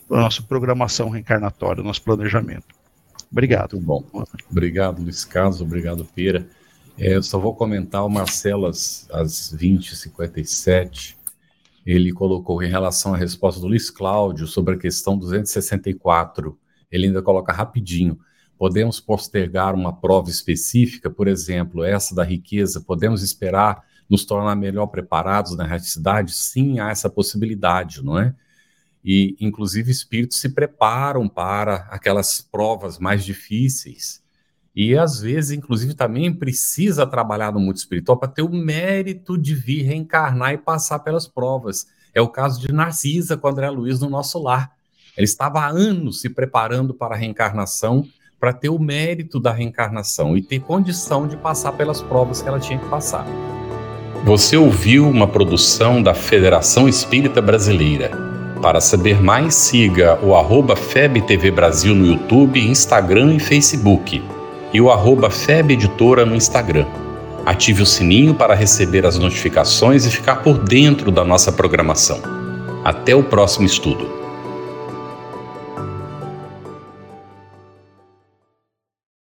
a nossa programação reencarnatória, o nosso planejamento. Obrigado. Muito bom. Obrigado, Luiz Carlos. Obrigado, Pera. É, eu só vou comentar o Marcelas às 20h57 ele colocou em relação à resposta do Luiz Cláudio sobre a questão 264. Ele ainda coloca rapidinho. Podemos postergar uma prova específica, por exemplo, essa da riqueza, podemos esperar nos tornar melhor preparados na erraticidade? Sim, há essa possibilidade, não é? E, inclusive, espíritos se preparam para aquelas provas mais difíceis. E às vezes, inclusive, também precisa trabalhar no mundo espiritual para ter o mérito de vir reencarnar e passar pelas provas. É o caso de Narcisa com André Luiz no nosso lar. Ele estava há anos se preparando para a reencarnação, para ter o mérito da reencarnação e ter condição de passar pelas provas que ela tinha que passar. Você ouviu uma produção da Federação Espírita Brasileira. Para saber mais, siga o arroba FebTV Brasil no YouTube, Instagram e Facebook e o arroba FEB Editora no Instagram. Ative o sininho para receber as notificações e ficar por dentro da nossa programação. Até o próximo estudo.